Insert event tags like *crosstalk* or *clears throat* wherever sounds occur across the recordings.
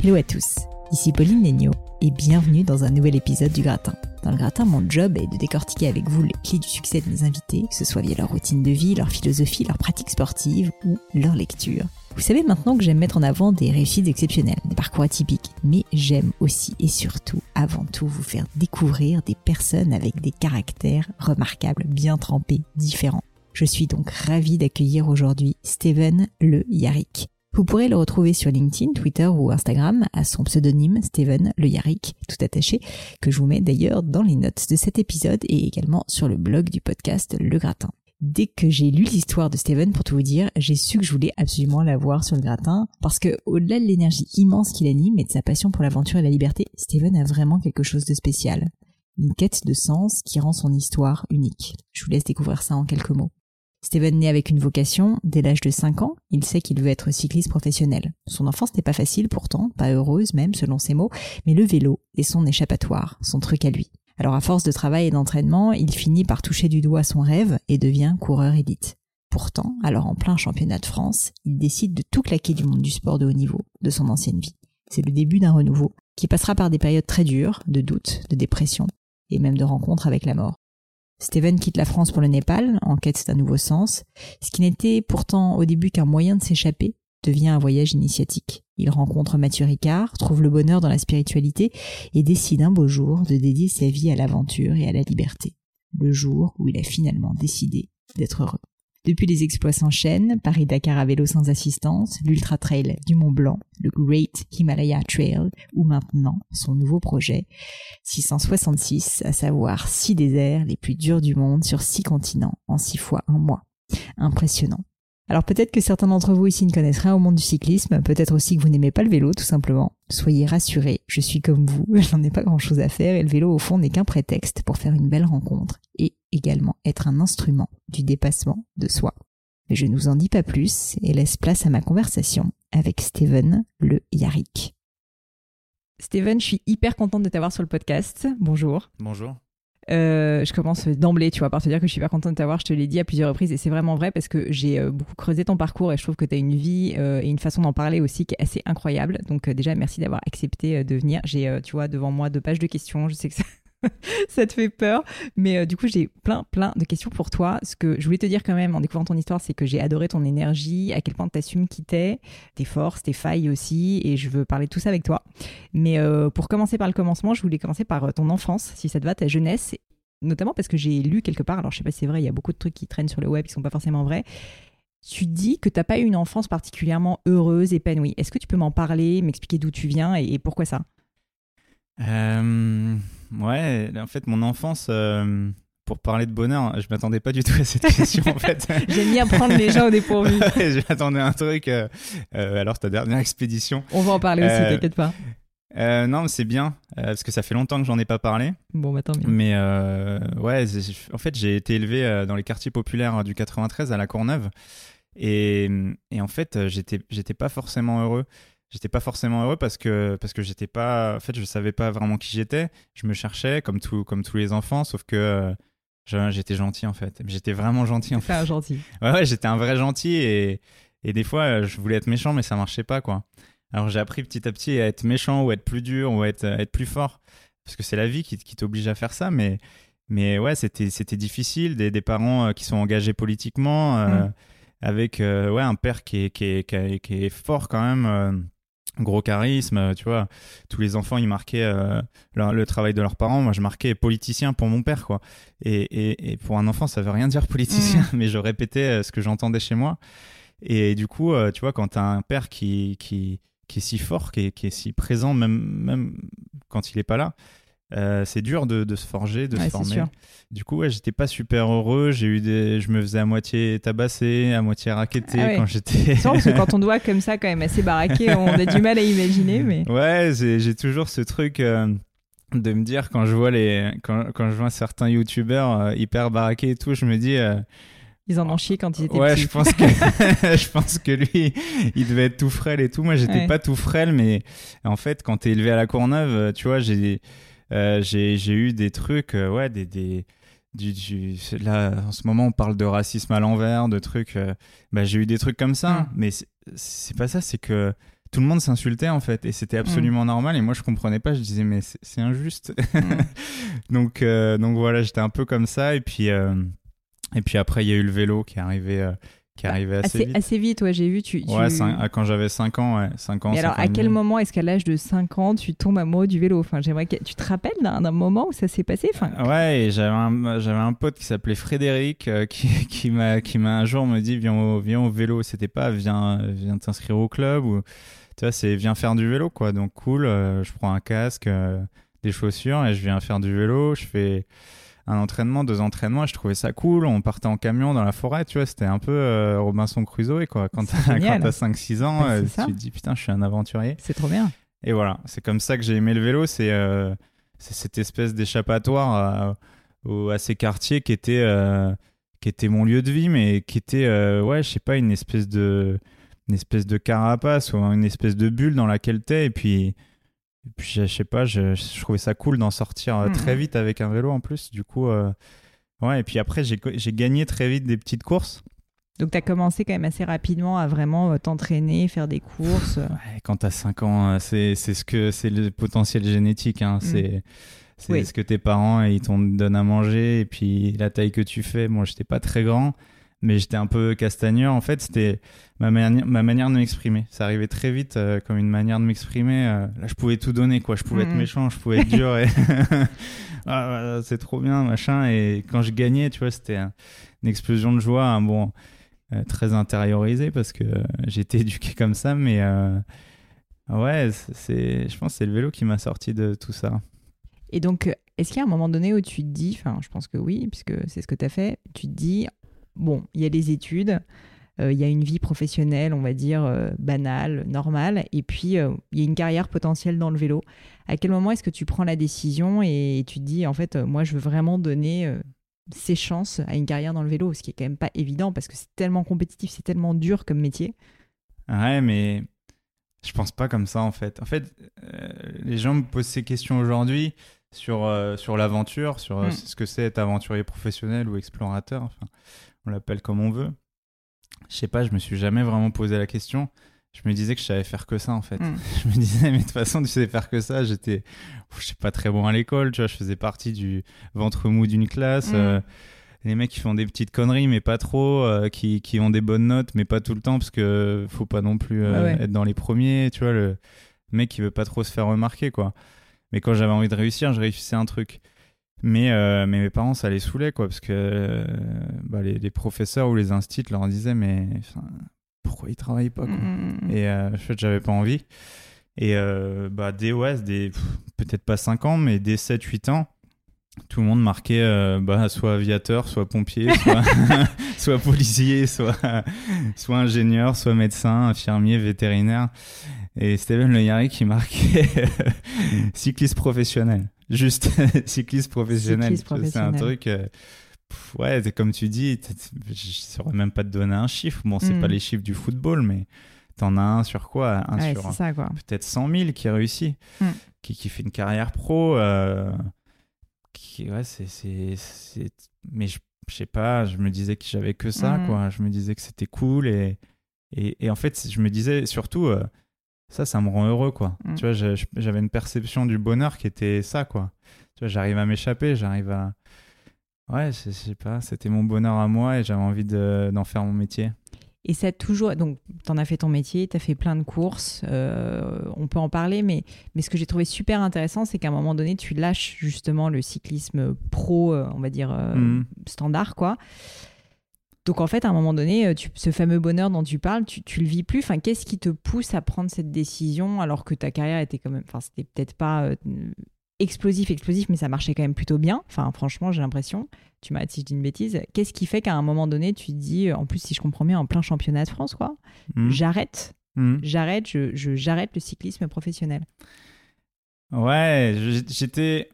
Hello à tous, ici Pauline Legno et bienvenue dans un nouvel épisode du Gratin. Dans le Gratin, mon job est de décortiquer avec vous les clés du succès de mes invités, que ce soit via leur routine de vie, leur philosophie, leur pratique sportive ou leur lecture. Vous savez maintenant que j'aime mettre en avant des réussites exceptionnelles, des parcours atypiques, mais j'aime aussi et surtout, avant tout, vous faire découvrir des personnes avec des caractères remarquables, bien trempés, différents. Je suis donc ravie d'accueillir aujourd'hui Steven Le Yarrick. Vous pourrez le retrouver sur LinkedIn, Twitter ou Instagram à son pseudonyme Steven Le Yarrick, tout attaché, que je vous mets d'ailleurs dans les notes de cet épisode et également sur le blog du podcast Le Gratin dès que j'ai lu l'histoire de Steven, pour tout vous dire, j'ai su que je voulais absolument la voir sur le gratin, parce que au-delà de l'énergie immense qu'il anime et de sa passion pour l'aventure et la liberté, Steven a vraiment quelque chose de spécial. Une quête de sens qui rend son histoire unique. Je vous laisse découvrir ça en quelques mots. Steven naît avec une vocation. Dès l'âge de 5 ans, il sait qu'il veut être cycliste professionnel. Son enfance n'est pas facile pourtant, pas heureuse même selon ses mots, mais le vélo est son échappatoire, son truc à lui. Alors à force de travail et d'entraînement, il finit par toucher du doigt son rêve et devient coureur élite. Pourtant, alors en plein championnat de France, il décide de tout claquer du monde du sport de haut niveau, de son ancienne vie. C'est le début d'un renouveau, qui passera par des périodes très dures, de doutes, de dépression, et même de rencontres avec la mort. Steven quitte la France pour le Népal, en quête d'un nouveau sens, ce qui n'était pourtant au début qu'un moyen de s'échapper, devient un voyage initiatique. Il rencontre Mathieu Ricard, trouve le bonheur dans la spiritualité et décide un beau jour de dédier sa vie à l'aventure et à la liberté. Le jour où il a finalement décidé d'être heureux. Depuis les exploits s'enchaînent, Paris-Dakar à vélo sans assistance, l'Ultra Trail du Mont Blanc, le Great Himalaya Trail, ou maintenant son nouveau projet, 666, à savoir six déserts les plus durs du monde sur six continents en six fois un mois. Impressionnant. Alors peut-être que certains d'entre vous ici ne connaissent rien au monde du cyclisme, peut-être aussi que vous n'aimez pas le vélo tout simplement. Soyez rassurés, je suis comme vous, *laughs* j'en ai pas grand-chose à faire et le vélo au fond n'est qu'un prétexte pour faire une belle rencontre et également être un instrument du dépassement de soi. Mais je ne vous en dis pas plus et laisse place à ma conversation avec Steven Le Yarrick. Steven, je suis hyper contente de t'avoir sur le podcast. Bonjour. Bonjour. Euh, je commence d'emblée, tu vois, par te dire que je suis pas contente de t'avoir. Je te l'ai dit à plusieurs reprises et c'est vraiment vrai parce que j'ai euh, beaucoup creusé ton parcours et je trouve que tu as une vie euh, et une façon d'en parler aussi qui est assez incroyable. Donc déjà, merci d'avoir accepté de venir. J'ai, tu vois, devant moi deux pages de questions. Je sais que ça, *laughs* ça te fait peur. Mais du coup, j'ai plein, plein de questions pour toi. Ce que je voulais te dire quand même en découvrant ton histoire, c'est que j'ai adoré ton énergie, à quel point tu assumes qui t'es, tes forces, tes failles aussi. Et je veux parler de tout ça avec toi. Mais pour commencer par le commencement, je voulais commencer par ton enfance, si ça te va, ta jeunesse. Notamment parce que j'ai lu quelque part, alors je sais pas si c'est vrai, il y a beaucoup de trucs qui traînent sur le web qui sont pas forcément vrais. Tu dis que tu n'as pas eu une enfance particulièrement heureuse, épanouie. Est-ce que tu peux m'en parler, m'expliquer d'où tu viens et pourquoi ça? Euh, ouais, en fait, mon enfance, euh, pour parler de bonheur, je m'attendais pas du tout à cette *laughs* question en fait. J'aime bien prendre les gens au dépourvu. *laughs* je m'attendais à un truc. Euh, alors, ta dernière expédition. On va en parler aussi, t'inquiète pas. non, mais c'est bien parce que ça fait longtemps que j'en ai pas parlé. Bon, bah tant mieux. Mais ouais, en fait, j'ai été élevé dans les quartiers populaires du 93 à La Courneuve. Et, et en fait, j'étais, j'étais pas forcément heureux j'étais pas forcément heureux parce que parce que j'étais pas en fait je savais pas vraiment qui j'étais. Je me cherchais comme tout comme tous les enfants sauf que euh, j'étais gentil en fait. J'étais vraiment gentil en fait un gentil. *laughs* Ouais, ouais j'étais un vrai gentil et et des fois euh, je voulais être méchant mais ça marchait pas quoi. Alors j'ai appris petit à petit à être méchant ou être plus dur ou être être plus fort parce que c'est la vie qui, qui t'oblige à faire ça mais mais ouais, c'était c'était difficile. Des, des parents qui sont engagés politiquement, Mm. avec ouais un père qui est qui est, qui est, qui est fort quand même gros charisme, tu vois. Tous les enfants, ils marquaient euh, le, le, travail de leurs parents. Moi, je marquais politicien pour mon père, quoi. Et, et, et pour un enfant, ça veut rien dire politicien, mmh. *laughs* mais je répétais euh, ce que j'entendais chez moi. Et du coup, euh, tu vois, quand t'as un père qui, qui, qui est si fort, qui est, qui est si présent, même, même quand il est pas là, euh, c'est dur de, de, se forger, de ouais, se former. Du coup, ouais, j'étais pas super heureux. J'ai eu des, je me faisais à moitié tabasser, à moitié raqueter ah ouais. quand j'étais. C'est parce que quand on *laughs* doit comme ça, quand même assez baraqué, on a du mal à imaginer. Mais ouais, j'ai toujours ce truc. Euh, de me dire quand je vois les quand, quand je vois certains youtubeurs euh, hyper baraqués et tout je me dis ils en ont chié quand ils étaient ouais petits. je pense que *laughs* *laughs* je pense que lui il devait être tout frêle et tout moi j'étais Ouais. pas tout frêle mais en fait quand t'es élevé à la Courneuve tu vois j'ai euh, j'ai eu des trucs euh, ouais des des du, du- là en ce moment on parle de racisme à l'envers de trucs euh, bah j'ai eu des trucs comme ça Mm. mais c'est- pas ça c'est que tout le monde s'insultait en fait et c'était absolument normal et moi je comprenais pas je disais mais c'est injuste Mm. *laughs* donc donc voilà j'étais un peu comme ça et puis et puis après il y a eu le vélo qui est arrivé qui est arrivé assez, assez, vite. assez vite, ouais, j'ai vu. Tu, tu... ouais cinq- ah, quand j'avais 5 ans ouais 5 ans Mais alors, à quel moment est-ce qu'à l'âge de 5 ans, tu tombes amoureux du vélo? Enfin, j'aimerais que tu te rappelles d'un moment où ça s'est passé? Enfin, Ouais, et j'avais un, j'avais un pote qui s'appelait Frédéric euh, qui, *laughs* qui m'a qui m'a un jour me dit viens au, viens au vélo, c'était pas viens viens t'inscrire au club ou tu vois, c'est viens faire du vélo quoi. Donc cool, euh, je prends un casque, euh, des chaussures et je viens faire du vélo, je fais un entraînement, deux entraînements, et je trouvais ça cool. On partait en camion dans la forêt, tu vois, c'était un peu euh, Robinson Crusoe quoi. Quand t'as génial. quand t'as 5-6 ans, Bah, euh, tu te dis putain, je suis un aventurier. C'est trop bien. Et voilà, c'est comme ça que j'ai aimé le vélo. C'est euh, cette espèce d'échappatoire à, à ces quartiers qui était, qui était mon lieu de vie, mais qui était, ouais, je sais pas, une espèce de une espèce de carapace ou une espèce de bulle dans laquelle t'es. Et puis, et puis je sais pas, je, je trouvais ça cool d'en sortir euh, Mhm. très vite avec un vélo en plus. Du coup, euh, ouais. Et puis après, j'ai gagné très vite des petites courses. Donc, tu as commencé quand même assez rapidement à vraiment euh, t'entraîner, faire des courses. Ouais, quand t'as 5 ans, c'est ce que c'est le potentiel génétique. Hein. C'est c'est Oui. ce que tes parents ils t'ont donné à manger et puis la taille que tu fais. Moi, j'étais pas très grand, mais j'étais un peu castagneur. En fait, c'était ma manière ma manière de m'exprimer. Ça arrivait très vite euh, comme une manière de m'exprimer. euh, là, je pouvais tout donner quoi. Je pouvais être Mhm. méchant, je pouvais être dur. Et *laughs* Ah, c'est trop bien machin. Et quand je gagnais, tu vois, c'était un- une explosion de joie. Un bon euh, très intériorisé parce que j'ai été *laughs* éduqué comme ça, mais ouais, c'est- je pense que c'est le vélo qui m'a sorti de tout ça. Et donc, est-ce qu'il y a un moment donné où tu te dis, enfin, je pense que oui, puisque c'est ce que tu as fait, tu te dis, bon, il y a les études, euh, il y a une vie professionnelle, on va dire, euh, banale, normale, et puis euh, il y a une carrière potentielle dans le vélo. À quel moment est-ce que tu prends la décision et tu te dis, en fait, moi, je veux vraiment donner ces chances à une carrière dans le vélo, ce qui est quand même pas évident parce que c'est tellement compétitif, c'est tellement dur comme métier? Ouais, mais je pense pas comme ça en fait. En fait, euh, les gens me posent ces questions aujourd'hui sur, euh, sur l'aventure, sur euh, Mm. ce que c'est être aventurier professionnel ou explorateur, enfin, on l'appelle comme on veut. Je sais pas, je me suis jamais vraiment posé la question. Je me disais que je savais faire que ça en fait. Mm. *laughs* Je me disais, mais de toute façon, tu sais faire que ça. J'étais, je sais pas très bon à l'école, tu vois, je faisais partie du ventre mou d'une classe. Mm. euh, les mecs qui font des petites conneries, mais pas trop, euh, qui, qui ont des bonnes notes, mais pas tout le temps, parce que faut pas non plus euh, Ouais, ouais. être dans les premiers, tu vois, le mec qui veut pas trop se faire remarquer, quoi. Mais quand j'avais envie de réussir, je réussissais un truc. Mais, euh, mais mes parents, ça les saoulait, quoi, parce que euh, bah, les, les professeurs ou les instits leur disaient, mais pourquoi ils travaillent pas, quoi Mm. et euh, en fait, j'avais pas envie. Et bah, dès, ouais, dès peut-être pas 5 ans, mais dès 7-8 ans, tout le monde marquait euh, bah, soit aviateur, soit pompier, *laughs* soit, *laughs* soit policier, soit, soit ingénieur, soit médecin, infirmier, vétérinaire. Et Steven Le Yarrick qui marquait *laughs* cycliste professionnel. Juste *laughs* cycliste professionnel. C'est un truc. euh, pff, ouais, c'est comme tu dis, je saurais même pas te donner un chiffre. Bon, c'est Mm. pas les chiffres du football, mais t'en as un sur quoi? Un Ouais, sur peut-être 100 000 qui réussit, Mm. qui, qui fait une carrière pro. euh, qui, ouais, c'est, c'est, c'est- Mais je, je sais pas, je me disais que j'avais que ça, Mhm. quoi. Je me disais que c'était cool et, et, et en fait, je me disais surtout, euh, ça, ça me rend heureux, quoi. Mm. Tu vois, j'avais une perception du bonheur qui était ça, quoi. Tu vois, j'arrive à m'échapper, j'arrive à. ouais, je, je sais pas, c'était mon bonheur à moi et j'avais envie de- d'en faire mon métier. Et ça a toujours. Donc, tu en as fait ton métier, tu as fait plein de courses, euh, on peut en parler, mais, mais ce que j'ai trouvé super intéressant, c'est qu'à un moment donné, tu lâches justement le cyclisme pro, euh, on va dire, euh, Mhm. standard, quoi. Donc, en fait, à un moment donné, euh, tu- ce fameux bonheur dont tu parles, tu, tu le vis plus. Enfin, qu'est-ce qui te pousse à prendre cette décision alors que ta carrière était quand même. Enfin, c'était peut-être pas euh, explosif, explosif, mais ça marchait quand même plutôt bien. Enfin, franchement, j'ai l'impression. Tu m'arrêtes si je dis une bêtise. Qu'est-ce qui fait qu'à un moment donné, tu te dis, euh, en plus, si je comprends bien, en plein championnat de France, quoi, Mhm. j'arrête, Mhm. j'arrête, je, je- j'arrête le cyclisme professionnel. Ouais, j'étais.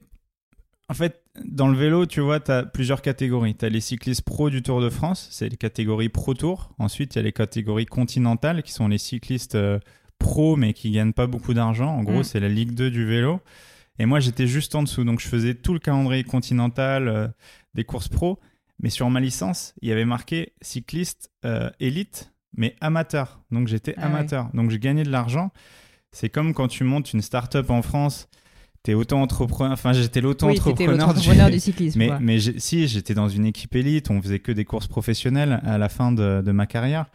En fait, dans le vélo, tu vois, tu as plusieurs catégories. Tu as les cyclistes pro du Tour de France, c'est les catégories Pro Tour. Ensuite, il y a les catégories continentales, qui sont les cyclistes euh, pro, mais qui gagnent pas beaucoup d'argent. En gros, Mm. c'est la Ligue 2 du vélo. Et moi, j'étais juste en dessous. Donc, je faisais tout le calendrier continental euh, des courses pro. Mais sur ma licence, il y avait marqué cycliste euh, élite, mais amateur. Donc, j'étais Ah ouais. amateur. Donc, je gagnais de l'argent. C'est comme quand tu montes une start-up en France. T'es auto-entrepreneur. Enfin, j'étais Oui, l'auto-entrepreneur. l'entrepreneur du- du cyclisme. mais, si, j'étais dans une équipe élite, on faisait que des courses professionnelles à la fin de, de ma carrière.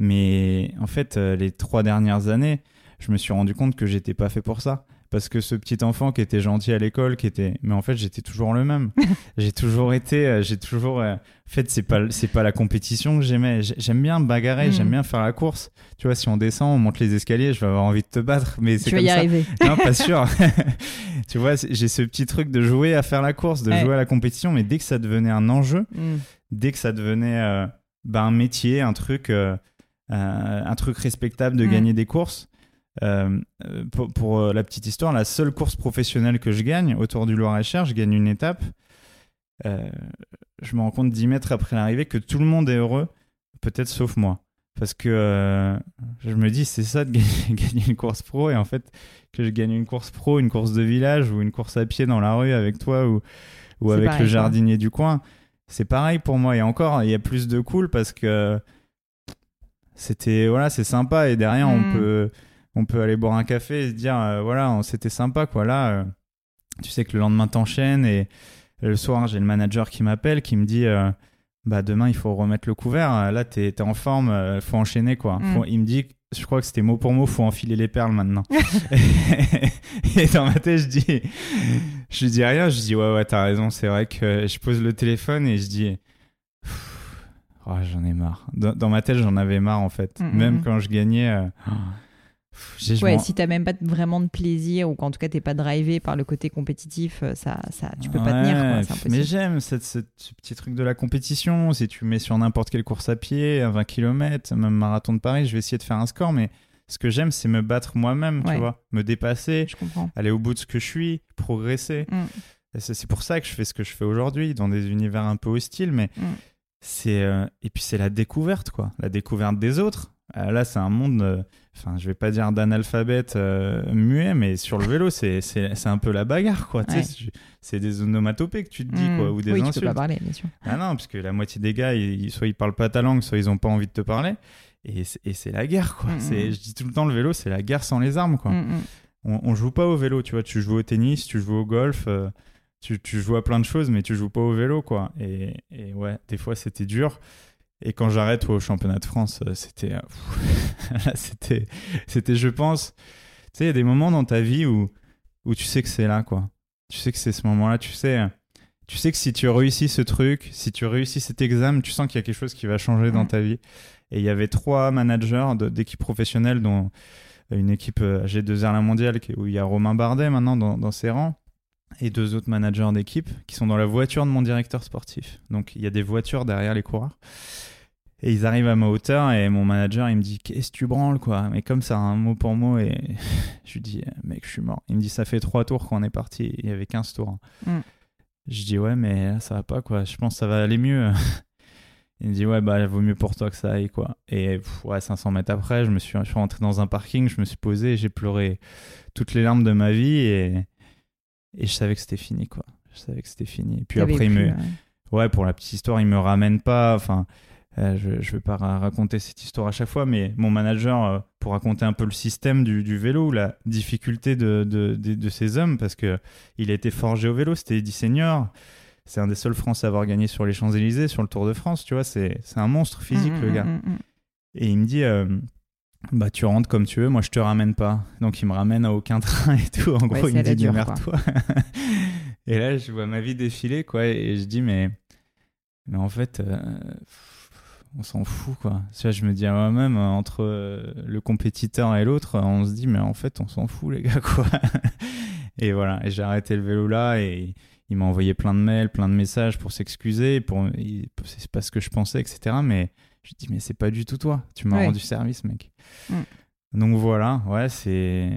Mais en fait, euh, les trois dernières années, je me suis rendu compte que j'étais pas fait pour ça. Parce que ce petit enfant qui était gentil à l'école, qui était, mais en fait, j'étais toujours le même. *laughs* j'ai toujours été, euh, j'ai toujours. euh, En fait, c'est pas, c'est pas la compétition que j'aimais. J'ai- J'aime bien bagarrer, Mm. j'aime bien faire la course. Tu vois, si on descend, on monte les escaliers, je vais avoir envie de te battre. Mais c'est tu vas comme y ça. arriver. Non, pas *laughs* sûr. *laughs* tu vois, j'ai ce petit truc de jouer à faire la course, de Ouais. jouer à la compétition, mais dès que ça devenait un enjeu, Mm. dès que ça devenait euh, bah, un métier, un truc, euh, euh, un truc respectable de Mm. gagner des courses. Euh, euh, pour pour, euh, la petite histoire, la seule course professionnelle que je gagne autour du Loir-et-Cher, je gagne une étape. euh, je me rends compte 10 mètres après l'arrivée que tout le monde est heureux, peut-être sauf moi. Parce que euh, je me dis, c'est ça de gagner, *laughs* gagner une course pro, et en fait, que je gagne une course pro, une course de village ou une course à pied dans la rue avec toi ou, ou avec pareil, le jardinier du coin, c'est pareil pour moi. Et encore, il y a plus de cool parce que c'était voilà, c'est sympa et derrière on Mm. peut on peut aller boire un café et se dire euh, voilà, c'était sympa quoi. Là, euh, tu sais que le lendemain t'enchaînes et le soir j'ai le manager qui m'appelle qui me dit euh, bah demain il faut remettre le couvert. Là t'es es en forme, faut enchaîner quoi. Mm. Faut- il me dit je crois que c'était mot pour mot, faut enfiler les perles maintenant. *laughs* *laughs* et dans ma tête, je dis, je dis rien, je dis ouais ouais t'as raison, c'est vrai que je pose le téléphone et je dis, oh, j'en ai marre. Dans, dans ma tête, j'en avais marre en fait. Mm, Même mm. quand je gagnais, pff, Ouais, si t'as même pas vraiment de plaisir ou qu'en tout cas t'es pas drivé par le côté compétitif, euh, ça, ça, tu peux pas tenir. quoi, impossible. Mais j'aime ce petit truc de la compétition. Si tu mets sur n'importe quelle course à pied, à 20 km, même marathon de Paris, je vais essayer de faire un score. Mais ce que j'aime, c'est me battre moi-même, Ouais. tu vois, me dépasser, Je aller au bout de ce que je suis, progresser. Mm. C'est pour ça que je fais ce que je fais aujourd'hui, dans des univers un peu hostiles, mais Mm. c'est euh, et puis c'est la découverte, quoi, la découverte des autres. Euh, là, c'est un monde, euh, enfin, je vais pas dire d'analphabète euh, muet, mais sur le vélo, c'est un peu la bagarre, quoi. tu Ouais. c'est- des onomatopées que tu te dis, Mm. quoi, ou des oui, tu insultes. peux pas parler, bien sûr. Ah non, parce que la moitié des gars, ils, soit ils parlent pas ta langue, soit ils ont pas envie de te parler. Et c'est la guerre, quoi. Mm, C'est- mm. Je dis tout le temps, le vélo, c'est la guerre sans les armes, quoi Mm, mm. on, on joue pas au vélo, tu vois. Tu joues au tennis, tu joues au golf, euh, tu, tu joues à plein de choses, mais tu joues pas au vélo, quoi. Et, et ouais, des fois c'était dur. Et quand j'arrête au championnat de France, euh, c'était, euh, *laughs* c'était, c'était, je pense, tu sais, il y a des moments dans ta vie où, où tu sais que c'est là, quoi. Tu sais que c'est ce moment-là, tu sais, tu sais que si tu réussis ce truc, si tu réussis cet examen, tu sens qu'il y a quelque chose qui va changer dans ta vie. Et il y avait trois managers d'équipes professionnelles, dont une équipe euh, G2R La Mondiale où il y a Romain Bardet maintenant dans, dans ses rangs et deux autres managers d'équipe qui sont dans la voiture de mon directeur sportif. Donc il y a des voitures derrière les coureurs. Et ils arrivent à ma hauteur et mon manager il me dit qu'est-ce que tu branles quoi? Mais comme ça un mot pour mot et *laughs* je lui dis mec je suis mort. Il me dit ça fait trois tours qu'on est parti, il y avait 15 tours. Mm. Je dis ouais mais là, ça va pas quoi, je pense que ça va aller mieux. *laughs* Il me dit ouais bah vaut mieux pour toi que ça aille quoi. Et pff, ouais 500 mètres après je me suis, je suis rentré dans un parking, je me suis posé j'ai pleuré toutes les larmes de ma vie et, et je savais que c'était fini quoi. Je savais que c'était fini. Et puis après il plus, me, ouais. ouais pour la petite histoire il me ramène pas, enfin euh, je, je vais pas ra- raconter cette histoire à chaque fois, mais mon manager euh, pour raconter un peu le système du, du vélo, la difficulté de, de, de, de ces hommes parce que il a été forgé au vélo, c'était Eddie Senior. c'est un des seuls Français à avoir gagné sur les Champs-Élysées, sur le Tour de France, tu vois. C'est un monstre physique, Mm, le mm, gars. mm, mm. Et il me dit, euh, bah tu rentres comme tu veux, moi je te ramène pas. Donc il me ramène à aucun *laughs* train et tout. En Ouais, gros, il me dit, démerde-toi. *laughs* et là, je vois ma vie défiler, quoi. Et je dis, mais, mais en fait, on s'en fout, quoi. Vois, je me dis à moi-même, euh, entre euh, le compétiteur et l'autre, on se dit, mais en fait, on s'en fout, les gars, quoi. *laughs* et voilà, et j'ai arrêté le vélo là et il m'a envoyé plein de mails, plein de messages pour s'excuser, pour c'est pas ce que je pensais, etc. Mais je lui dis mais c'est pas du tout toi, tu m'as Ouais. rendu service, mec. Mm. Donc voilà, ouais, c'est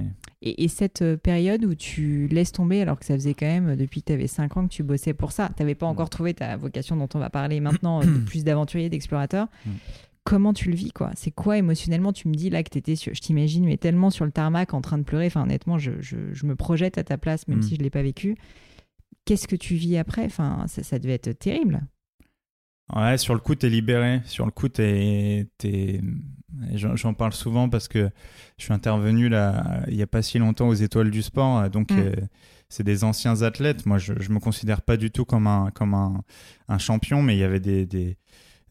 Et, et cette euh, période où tu laisses tomber, alors que ça faisait quand même depuis que tu avais 5 ans que tu bossais pour ça, tu n'avais pas encore trouvé ta vocation dont on va parler maintenant, euh, de *clears throat* plus d'aventurier, d'explorateur. Mm. Comment tu le vis, quoi? C'est quoi émotionnellement Tu me dis là que tu étais, sur, je t'imagine, mais tellement sur le tarmac en train de pleurer. Enfin, honnêtement, je, je, je me projette à ta place, même Mm. si je ne l'ai pas vécu. Qu'est-ce que tu vis après? Enfin, ça, ça devait être terrible. Ouais, sur le coup, t'es libéré. Sur le coup, t'es. J'en parle souvent parce que je suis intervenu là, il y a pas si longtemps aux Étoiles du Sport. euh, Donc, Mm. euh, c'est des anciens athlètes. Moi, je, je me considère pas du tout comme un, comme un, un champion, mais il y avait des, des,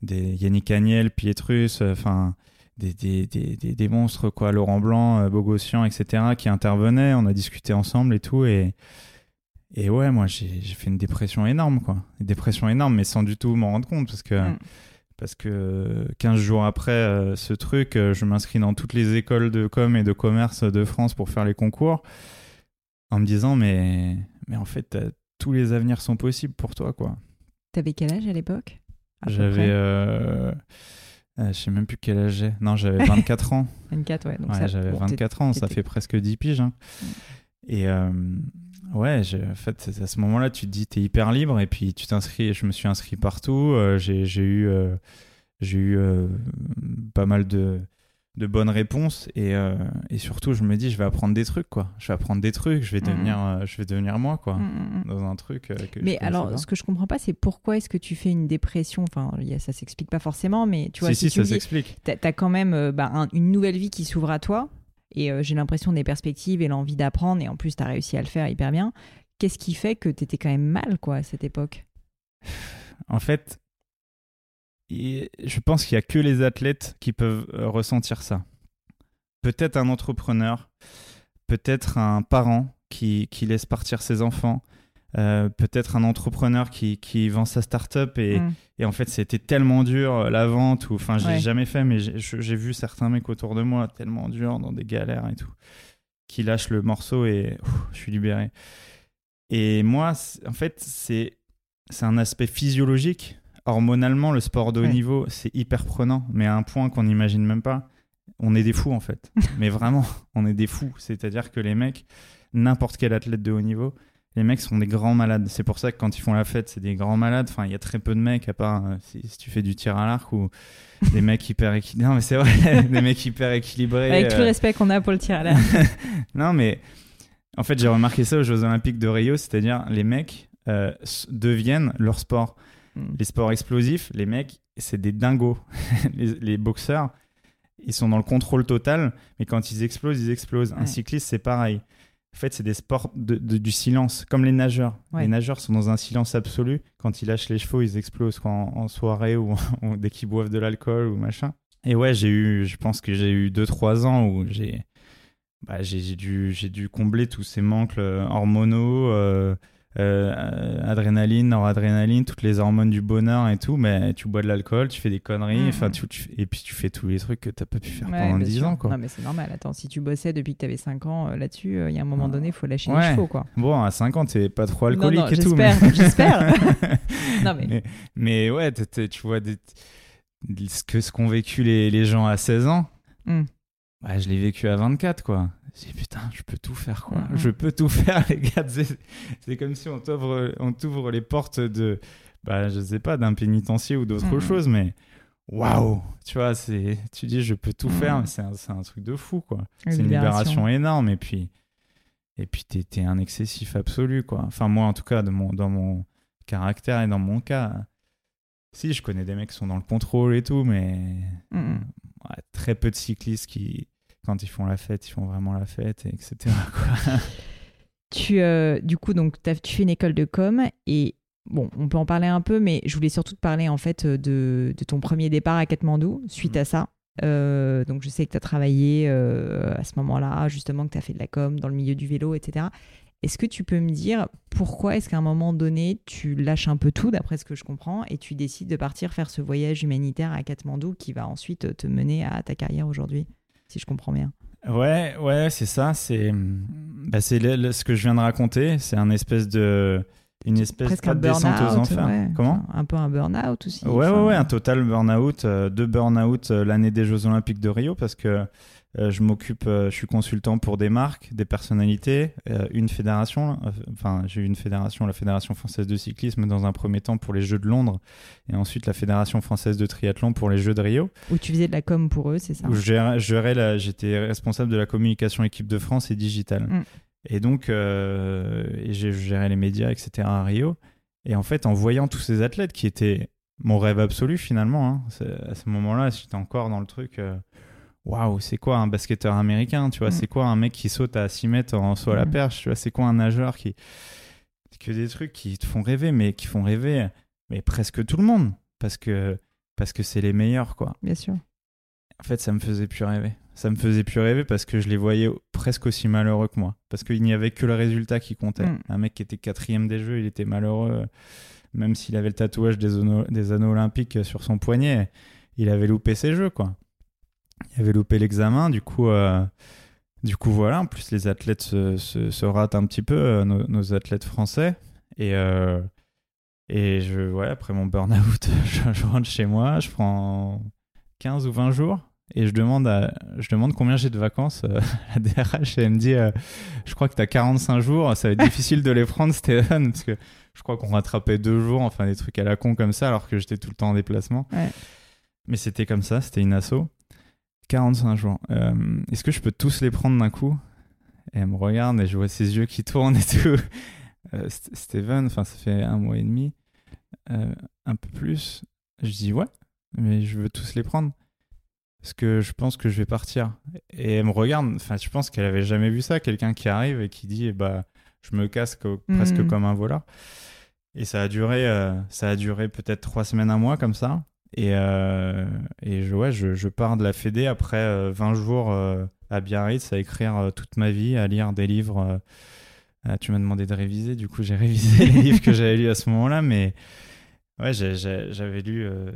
des Yannick Agnel, Pietrus, euh, enfin. Des, des, des, monstres, quoi. Laurent Blanc, Bogossian, etc., qui intervenaient. On a discuté ensemble et tout. Et, et ouais, moi, j'ai j'ai fait une dépression énorme, quoi. Une dépression énorme, mais sans du tout m'en rendre compte, parce que, Mm. Parce que 15 jours après euh, ce truc, euh, je m'inscris dans toutes les écoles de com et de commerce de France pour faire les concours, en me disant, mais, mais en fait, euh, tous les avenirs sont possibles pour toi, quoi. T'avais quel âge à l'époque J'avais... Euh, euh, je sais même plus quel âge j'ai. Non, j'avais *laughs* 24 ans. 24, ouais. Donc Ouais, j'avais bon, 24 ans, ça fait presque 10 piges. hein. Et euh, ouais, en fait, à ce moment-là, tu te dis, t'es hyper libre et puis tu t'inscris. Je me suis inscrit partout. euh, j'ai eu, euh, j'ai eu pas mal de, de bonnes réponses et, et surtout, je me dis, je vais apprendre des trucs, quoi. Je vais apprendre des trucs, je vais Mhm. devenir, je vais devenir moi, quoi. Mm, mm, mm. Dans un truc que Mais alors, pas. ce que je comprends pas, c'est pourquoi est-ce que tu fais une dépression? Enfin, ça s'explique pas forcément, mais tu vois, si, si, ça s'explique. t'as as quand même bah, un- une nouvelle vie qui s'ouvre à toi, et euh, j'ai l'impression des perspectives et l'envie d'apprendre, et en plus, tu as réussi à le faire hyper bien. Qu'est-ce qui fait que tu étais quand même mal, quoi, à cette époque? En fait, je pense qu'il y a que les athlètes qui peuvent euh, ressentir ça. Peut-être un entrepreneur, peut-être un parent qui, qui laisse partir ses enfants, euh, peut-être un entrepreneur qui, qui vend sa start-up et, Mm. et en fait c'était tellement dur euh, la vente ou enfin je l'ai Ouais. jamais fait mais j'ai j'ai vu certains mecs autour de moi tellement dur dans des galères et tout qui lâchent le morceau et ouf, je suis libéré. Et moi c'est- en fait c'est c'est un aspect physiologique. Hormonalement, le sport de haut Ouais. niveau, c'est hyper prenant, mais à un point qu'on n'imagine même pas. On est des fous en fait. *laughs* mais vraiment, on est des fous. C'est-à-dire que les mecs, n'importe quel athlète de haut niveau, les mecs sont des grands malades. C'est pour ça que quand ils font la fête, c'est des grands malades. Enfin, il y a très peu de mecs, à part euh, si, si tu fais du tir à l'arc ou *laughs* des mecs hyper équilibrés. Non, mais c'est vrai, *laughs* des mecs hyper équilibrés. Avec tout le euh, respect qu'on a pour le tir à l'air. *laughs* non, mais en fait, j'ai remarqué ça aux Jeux Olympiques de Rio, c'est-à-dire les mecs euh, deviennent leur sport. Mm. Les sports explosifs, les mecs, c'est des dingos. les, les boxeurs, ils sont dans le contrôle total, mais quand ils explosent, ils explosent. Un cycliste, c'est pareil. En fait, c'est des sports de, de- du silence, comme les nageurs. Ouais. Les nageurs sont dans un silence absolu. Quand ils lâchent les chevaux, ils explosent quoi, en, en soirée ou, ou dès qu'ils boivent de l'alcool ou machin. Et ouais, j'ai eu, je pense que j'ai eu 2-3 ans où j'ai bah, dû, j'ai dû combler tous ces manques euh, hormonaux, euh, euh, adrénaline, noradrénaline, toutes les hormones du bonheur et tout. Mais tu bois de l'alcool, tu fais des conneries, Mhm. enfin, tu- tu- et puis tu fais tous les trucs que t'as pas pu faire Ouais, pendant bien 10 sûr. ans. Quoi. Non, mais c'est normal. Attends, si tu bossais depuis que tu avais 5 ans euh, là-dessus, euh, il y a un moment Ah. donné, il faut lâcher Ouais. les chevaux, quoi. Bon, à 50, c'est pas trop alcoolique non, et tout. j'espère, mais- j'espère. *laughs* *laughs* Non, mais- mais... mais ouais, t'es- t'es- tu vois des... ce que ce qu'ont vécu les, les gens à 16 ans. Mm. Bah, je l'ai vécu à 24, quoi. Je dis, putain, je peux tout faire, quoi. Mm. Je peux tout *laughs* faire, les gars. C'est comme si on t'ouvre on t'ouvre les portes de, bah, je sais pas, d'un pénitencier ou d'autre Mm, chose, mais waouh, tu vois, c'est, tu dis, je peux tout Mm. faire, mais c'est un, un truc de fou, quoi. C'est une libération. énorme, et puis, et puis t'es, t'es un excessif absolu, quoi. Enfin, moi, en tout cas, de mon, dans mon caractère et dans mon cas, si, je connais des mecs qui sont dans le contrôle et tout, mais ouais, très peu de cyclistes qui, quand ils font la fête, ils font vraiment la fête, et etc. quoi. *laughs* Tu, euh, du coup, donc, t'as- tu fais une école de com et bon, on peut en parler un peu, mais je voulais surtout te parler en fait de, de ton premier départ à Katmandou suite Mm. à ça. Euh, donc je sais que tu as travaillé euh, à ce moment-là, justement que tu as fait de la com dans le milieu du vélo, etc. Est-ce que tu peux me dire pourquoi est-ce qu'à un moment donné, tu lâches un peu tout, d'après ce que je comprends, et tu décides de partir faire ce voyage humanitaire à Katmandou qui va ensuite te mener à ta carrière aujourd'hui, si je comprends bien Ouais, ouais, c'est ça. C'est bah, ce que je viens de raconter. C'est un espèce de une espèce Presque pas un de descente aux enfers. ouais. Comment Un peu un burn-out aussi. Ouais, ouais, enfin, ouais, un total burn-out, euh, deux burn-out euh, l'année des Jeux Olympiques de Rio parce que je m'occupe, euh, je suis consultant pour des marques, des personnalités, euh, une fédération. euh, Enfin, j'ai eu une fédération, la Fédération française de cyclisme, dans un premier temps pour les Jeux de Londres et ensuite la Fédération française de triathlon pour les Jeux de Rio. Où tu faisais de la com pour eux, c'est ça? Où j'étais responsable de la communication équipe de France et digital. Mm. Et donc, euh, j'ai gérais les médias, etc. à Rio. Et en fait, en voyant tous ces athlètes qui étaient mon rêve absolu finalement, hein, à ce moment-là, j'étais encore dans le truc. euh, Waouh, c'est quoi un basketteur américain Tu vois, Mm. c'est quoi un mec qui saute à 6 mètres en saut à la Mm. perche Tu vois, c'est quoi un nageur qui. Que des trucs qui te font rêver, mais qui font rêver mais presque tout le monde. Parce que parce que c'est les meilleurs, quoi Bien sûr. en fait, ça me faisait plus rêver. Ça me faisait plus rêver parce que je les voyais presque aussi malheureux que moi. Parce qu'il n'y avait que le résultat qui comptait. Mm. Un mec qui était quatrième des jeux, il était malheureux. Même s'il avait le tatouage des, des anneaux olympiques sur son poignet, il avait loupé ses jeux, quoi. Il avait loupé l'examen, du coup, euh, du coup, voilà. En plus, les athlètes se, se- se ratent un petit peu, euh, nos, nos athlètes français. Et, euh, et je, ouais, après mon burn-out, *laughs* je, je rentre chez moi, je prends 15 ou 20 jours et je demande, à, je demande combien j'ai de vacances *laughs* à la DRH et elle me dit je crois que tu as 45 jours, ça va être difficile de les prendre Stéphane parce que je crois qu'on rattrapait deux jours, enfin des trucs à la con comme ça alors que j'étais tout le temps en déplacement. Ouais. Mais c'était comme ça, c'était une asso. 45 jours. Euh, Est-ce que je peux tous les prendre d'un coup? Et elle me regarde et je vois ses yeux qui tournent et tout. *laughs* Euh, St- Steven, enfin ça fait un mois et demi, euh, un peu plus. Je dis ouais, mais je veux tous les prendre parce que je pense que je vais partir. Et elle me regarde, enfin je pense qu'elle avait jamais vu ça, quelqu'un qui arrive et qui dit eh bah je me casse co- presque Mhm. comme un voleur. Et ça a duré, ça a duré peut-être trois semaines, un mois comme ça. Et, euh, et je, ouais, je, je pars de la Fédé après euh, 20 jours euh, à Biarritz à écrire euh, toute ma vie, à lire des livres. euh, euh, tu m'as demandé de réviser, du coup j'ai *laughs* révisé les livres que j'avais lus à ce moment-là, mais ouais, j'avais lu euh,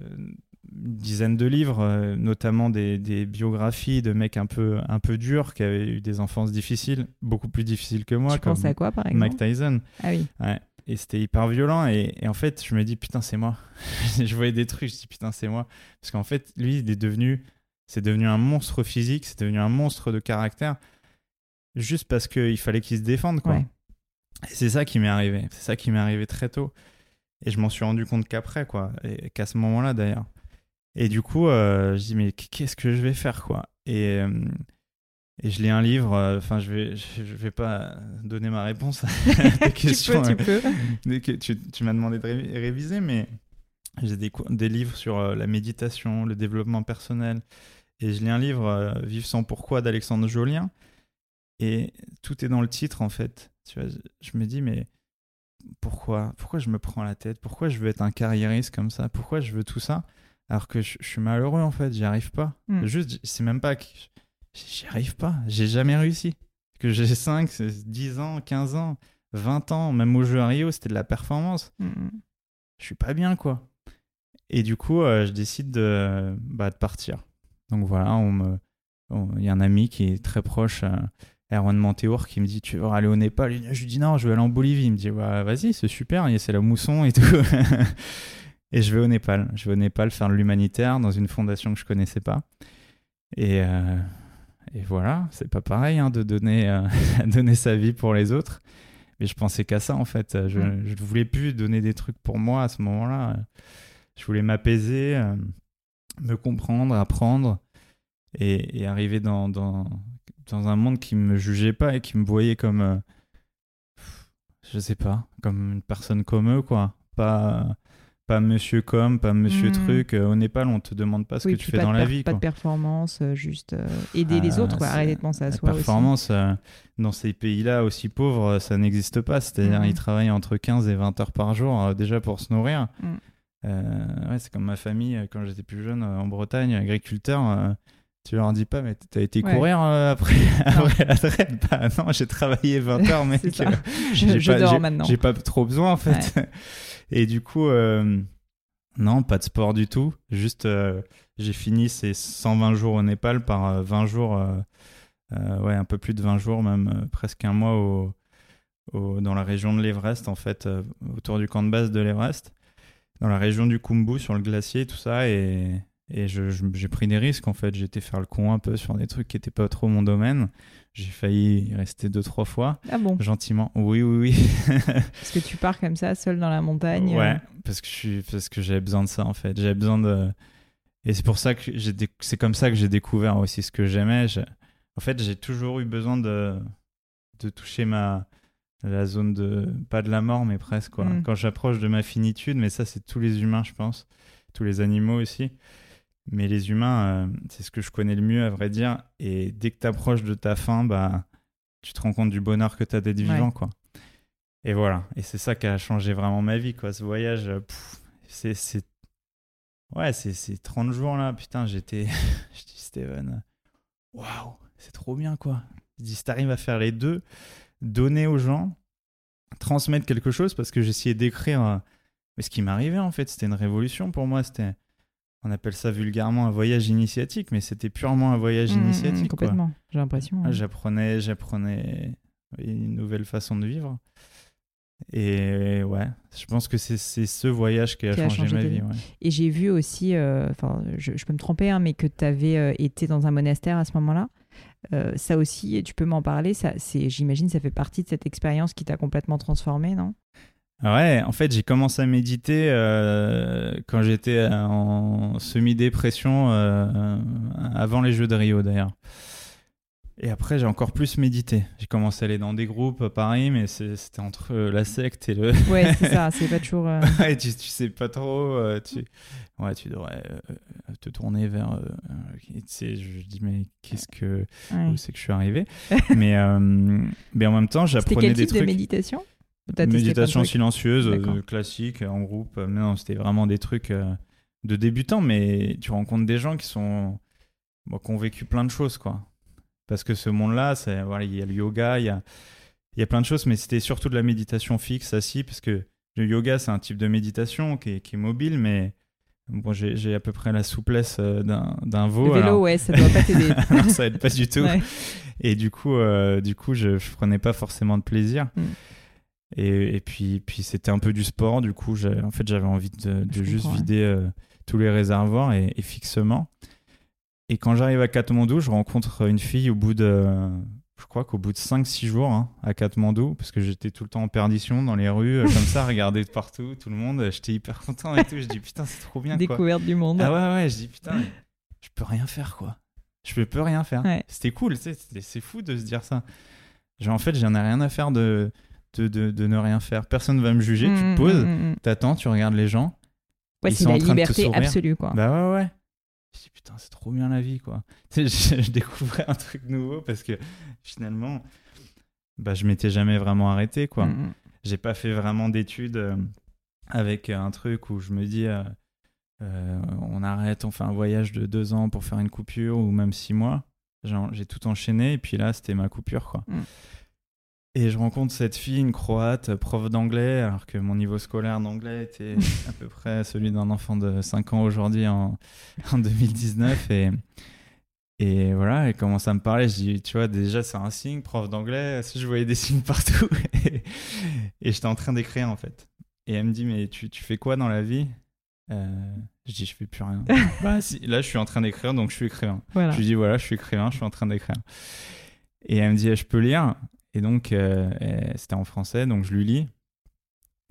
une dizaine de livres, euh, notamment des, des biographies de mecs un peu, un peu durs qui avaient eu des enfances difficiles, beaucoup plus difficiles que moi, tu comme penses à quoi, par exemple? Mike Tyson. Ah oui. Ouais. Et c'était hyper violent. Et, et en fait, je me dis, putain, c'est moi. *laughs* je voyais des trucs, je dis, putain, c'est moi. Parce qu'en fait, lui, il est devenu, c'est devenu un monstre physique, c'est devenu un monstre de caractère, juste parce qu'il fallait qu'il se défende, quoi. Ouais. Et c'est ça qui m'est arrivé. C'est ça qui m'est arrivé très tôt. Et je m'en suis rendu compte qu'après, quoi. Et qu'à ce moment-là, d'ailleurs. Et du coup, euh, je dis, mais qu'est-ce que je vais faire, quoi Et. euh, et je lis un livre, euh, enfin je vais je je vais pas donner ma réponse à *laughs* tes questions. tu peux, tu peux. Que tu, tu m'as demandé de ré- réviser, mais j'ai des, des livres sur euh, la méditation, le développement personnel. Et je lis un livre, euh, Vivre sans pourquoi, d'Alexandre Jolien. Et tout est dans le titre, en fait. Tu vois, je, je me dis, mais pourquoi Pourquoi je me prends la tête? Pourquoi je veux être un carriériste comme ça? Pourquoi je veux tout ça? Alors que je, je suis malheureux, en fait, j'y arrive pas. Mm. Juste, c'est même pas que j'y arrive pas. J'ai jamais réussi. Que j'ai 5, 10 ans, 15 ans, 20 ans, même au jeu à Rio, c'était de la performance. Mhm. Je suis pas bien, quoi. Et du coup, euh, je décide de, bah, de partir. Donc voilà, on me, on- il y a un ami qui est très proche, euh, Erwan Manteour, qui me dit Tu veux aller au Népal? Je lui dis Non, je veux aller en Bolivie. Il me dit bah, Vas-y, c'est super, c'est la mousson et tout. *laughs* et je vais au Népal. Je vais au Népal faire de l'humanitaire dans une fondation que je connaissais pas. Et, euh, et voilà, c'est pas pareil hein, de donner, euh, *laughs* donner sa vie pour les autres. Mais je pensais qu'à ça en fait. Je ne voulais plus donner des trucs pour moi à ce moment-là. Je voulais m'apaiser, euh, me comprendre, apprendre et, et arriver dans, dans, dans un monde qui me jugeait pas et qui me voyait comme, euh, je sais pas, comme une personne comme eux, quoi. Pas, pas monsieur comme, pas monsieur Mhm. truc. Euh, Au Népal, on te demande pas ce Oui, que tu fais pas dans la vie. Pas quoi. de performance, euh, juste euh, aider les Ah, autres, quoi. arrêter de penser à La soi performance, euh, dans ces pays-là aussi pauvres, ça n'existe pas. C'est-à-dire, Mhm. ils travaillent entre 15 et 20 heures par jour euh, déjà pour se nourrir. Euh, ouais, c'est comme ma famille, quand j'étais plus jeune, en Bretagne, agriculteur. Tu leur dis pas, mais t'as été Ouais. courir euh, après, *laughs* après la traite Bah non, j'ai travaillé 20 heures, *laughs* mec. Euh, *laughs* Je, j'ai je pas- dors maintenant. J'ai pas trop besoin en fait. Et du coup, euh, non, pas de sport du tout. Juste, euh, j'ai fini ces 120 jours au Népal par euh, 20 jours, ouais, un peu plus de 20 jours, même presque un mois au, au- dans la région de l'Everest, en fait, autour du camp de base de l'Everest, dans la région du Khumbu, sur le glacier, tout ça. Et, et j'ai pris des risques en fait. Été faire le con un peu sur des trucs qui n'étaient pas trop mon domaine. J'ai failli y rester deux, trois fois. Ah bon? Gentiment. Oui, oui, oui. *laughs* Parce que tu pars comme ça, seul dans la montagne. Ouais, euh, parce que je suis, parce que j'avais besoin de ça en fait. J'avais besoin de, et c'est pour ça que j'ai, déc- c'est comme ça que j'ai découvert aussi ce que j'aimais. En fait, j'ai toujours eu besoin de, de toucher ma, la zone de, pas de la mort, mais presque quoi. Mm. Quand j'approche de ma finitude, mais ça c'est tous les humains, je pense, tous les animaux aussi. Mais les humains, euh, c'est ce que je connais le mieux à vrai dire. Et dès que tu approches de ta fin, bah, tu te rends compte du bonheur que tu as d'être Ouais. vivant quoi. Et voilà. Et c'est ça qui a changé vraiment ma vie, quoi. Ce voyage, euh, c'est, ouais, c'est, c'est 30 jours là. Putain, j'étais, *laughs* je dis Steven, waouh, c'est trop bien, quoi. Je dis, si t'arrives à faire les deux, donner aux gens, transmettre quelque chose, parce que j'essayais d'écrire, euh, mais ce qui m'arrivait en fait, c'était une révolution pour moi. C'était, on appelle ça vulgairement un voyage initiatique, mais c'était purement un voyage mm, mm, initiatique, quoi. complètement, j'ai l'impression. Ah, ouais. J'apprenais, j'apprenais une nouvelle façon de vivre. Et ouais, je pense que c'est ce voyage qui a, Qui a changé, ma vie. vie. ouais. Et j'ai vu aussi, euh, enfin, je, je peux me tromper, hein, mais que tu avais été dans un monastère à ce moment-là. Euh, ça aussi, tu peux m'en parler. Ça, c'est, j'imagine, ça fait partie de cette expérience qui t'a complètement transformé, non? Ouais, en fait, j'ai commencé à méditer euh, quand j'étais en semi-dépression, euh, avant les Jeux de Rio d'ailleurs. Et après, j'ai encore plus médité. J'ai commencé à aller dans des groupes à Paris, mais c'était entre euh, la secte et le. Ouais, c'est *laughs* ça. C'est pas toujours. euh, Ouais, tu, tu sais pas trop. euh, tu... Ouais, tu devrais euh, te tourner vers. euh, euh, tu sais, je dis, mais qu'est-ce que. ouais. Où c'est que je suis arrivé? Mais, euh, mais en même temps, j'apprenais quel des type de trucs. testé plein de Méditation? Trucs silencieuse, euh, classique, en groupe. Euh, non, c'était vraiment des trucs euh, de débutants, mais tu rencontres des gens qui sont. bon, qui ont vécu plein de choses, quoi. Parce que ce monde-là, voilà, il y a le yoga, il y a, il y a plein de choses, mais c'était surtout de la méditation fixe, assis, parce que le yoga, c'est un type de méditation qui est, qui est mobile, mais bon, j'ai à peu près la souplesse d'un d'un veau. Le vélo, alors- ouais, ça doit pas t'aider. *laughs* ça aide pas du *laughs* tout. Ouais. Et du coup, euh, du coup, je, je prenais pas forcément de plaisir. Mm. Et, et puis, puis c'était un peu du sport. Du coup, en fait, j'avais envie de, juste comprends, vider euh, tous les réservoirs et, et fixement. Et quand j'arrive à Katmandou, je rencontre une fille au bout de, je crois qu'au bout de 5-6 jours hein, à Katmandou, parce que j'étais tout le temps en perdition dans les rues, euh, comme ça, *laughs* regarder de partout, tout le monde. J'étais hyper content et tout. Je dis putain, c'est trop bien. quoi. Découverte du monde. Ah ouais, ouais, je dis putain, je peux rien faire quoi. Je peux, peux rien faire. Ouais. C'était cool, c'est fou de se dire ça. Genre en fait, j'en ai rien à faire de, de, de, de ne rien faire. Personne va me juger, tu te poses, mm, mm, mm. t'attends, tu regardes les gens. Ouais, c'est la liberté absolue, quoi. Bah ouais, ouais. Je dis putain, c'est trop bien la vie quoi. Tu sais, *laughs* je, je découvrais un truc nouveau parce que finalement, bah je m'étais jamais vraiment arrêté quoi Mm, mm. j'ai pas fait vraiment d'études euh, avec euh, un truc où je me dis euh, euh, on arrête, on fait un voyage de deux ans pour faire une coupure ou même six mois. J'ai tout enchaîné et puis là c'était ma coupure quoi. Et je rencontre cette fille, une croate, prof d'anglais, alors que mon niveau scolaire d'anglais était *laughs* à peu près celui d'un enfant de 5 ans aujourd'hui en, en 2019. Et, et voilà, elle commence à me parler. Je dis, tu vois, déjà, c'est un signe, prof d'anglais. Je voyais des signes partout. et *laughs* et j'étais en train d'écrire, en fait. Et elle me dit, mais tu, tu fais quoi dans la vie? Euh, Je dis, je fais plus rien. *laughs* bah, si, là, je suis en train d'écrire, donc je suis écrivain. Voilà. Je lui dis, voilà, je suis écrivain, je suis en train d'écrire. Et elle me dit, je peux lire? Et donc, euh, c'était en français, donc je lui lis.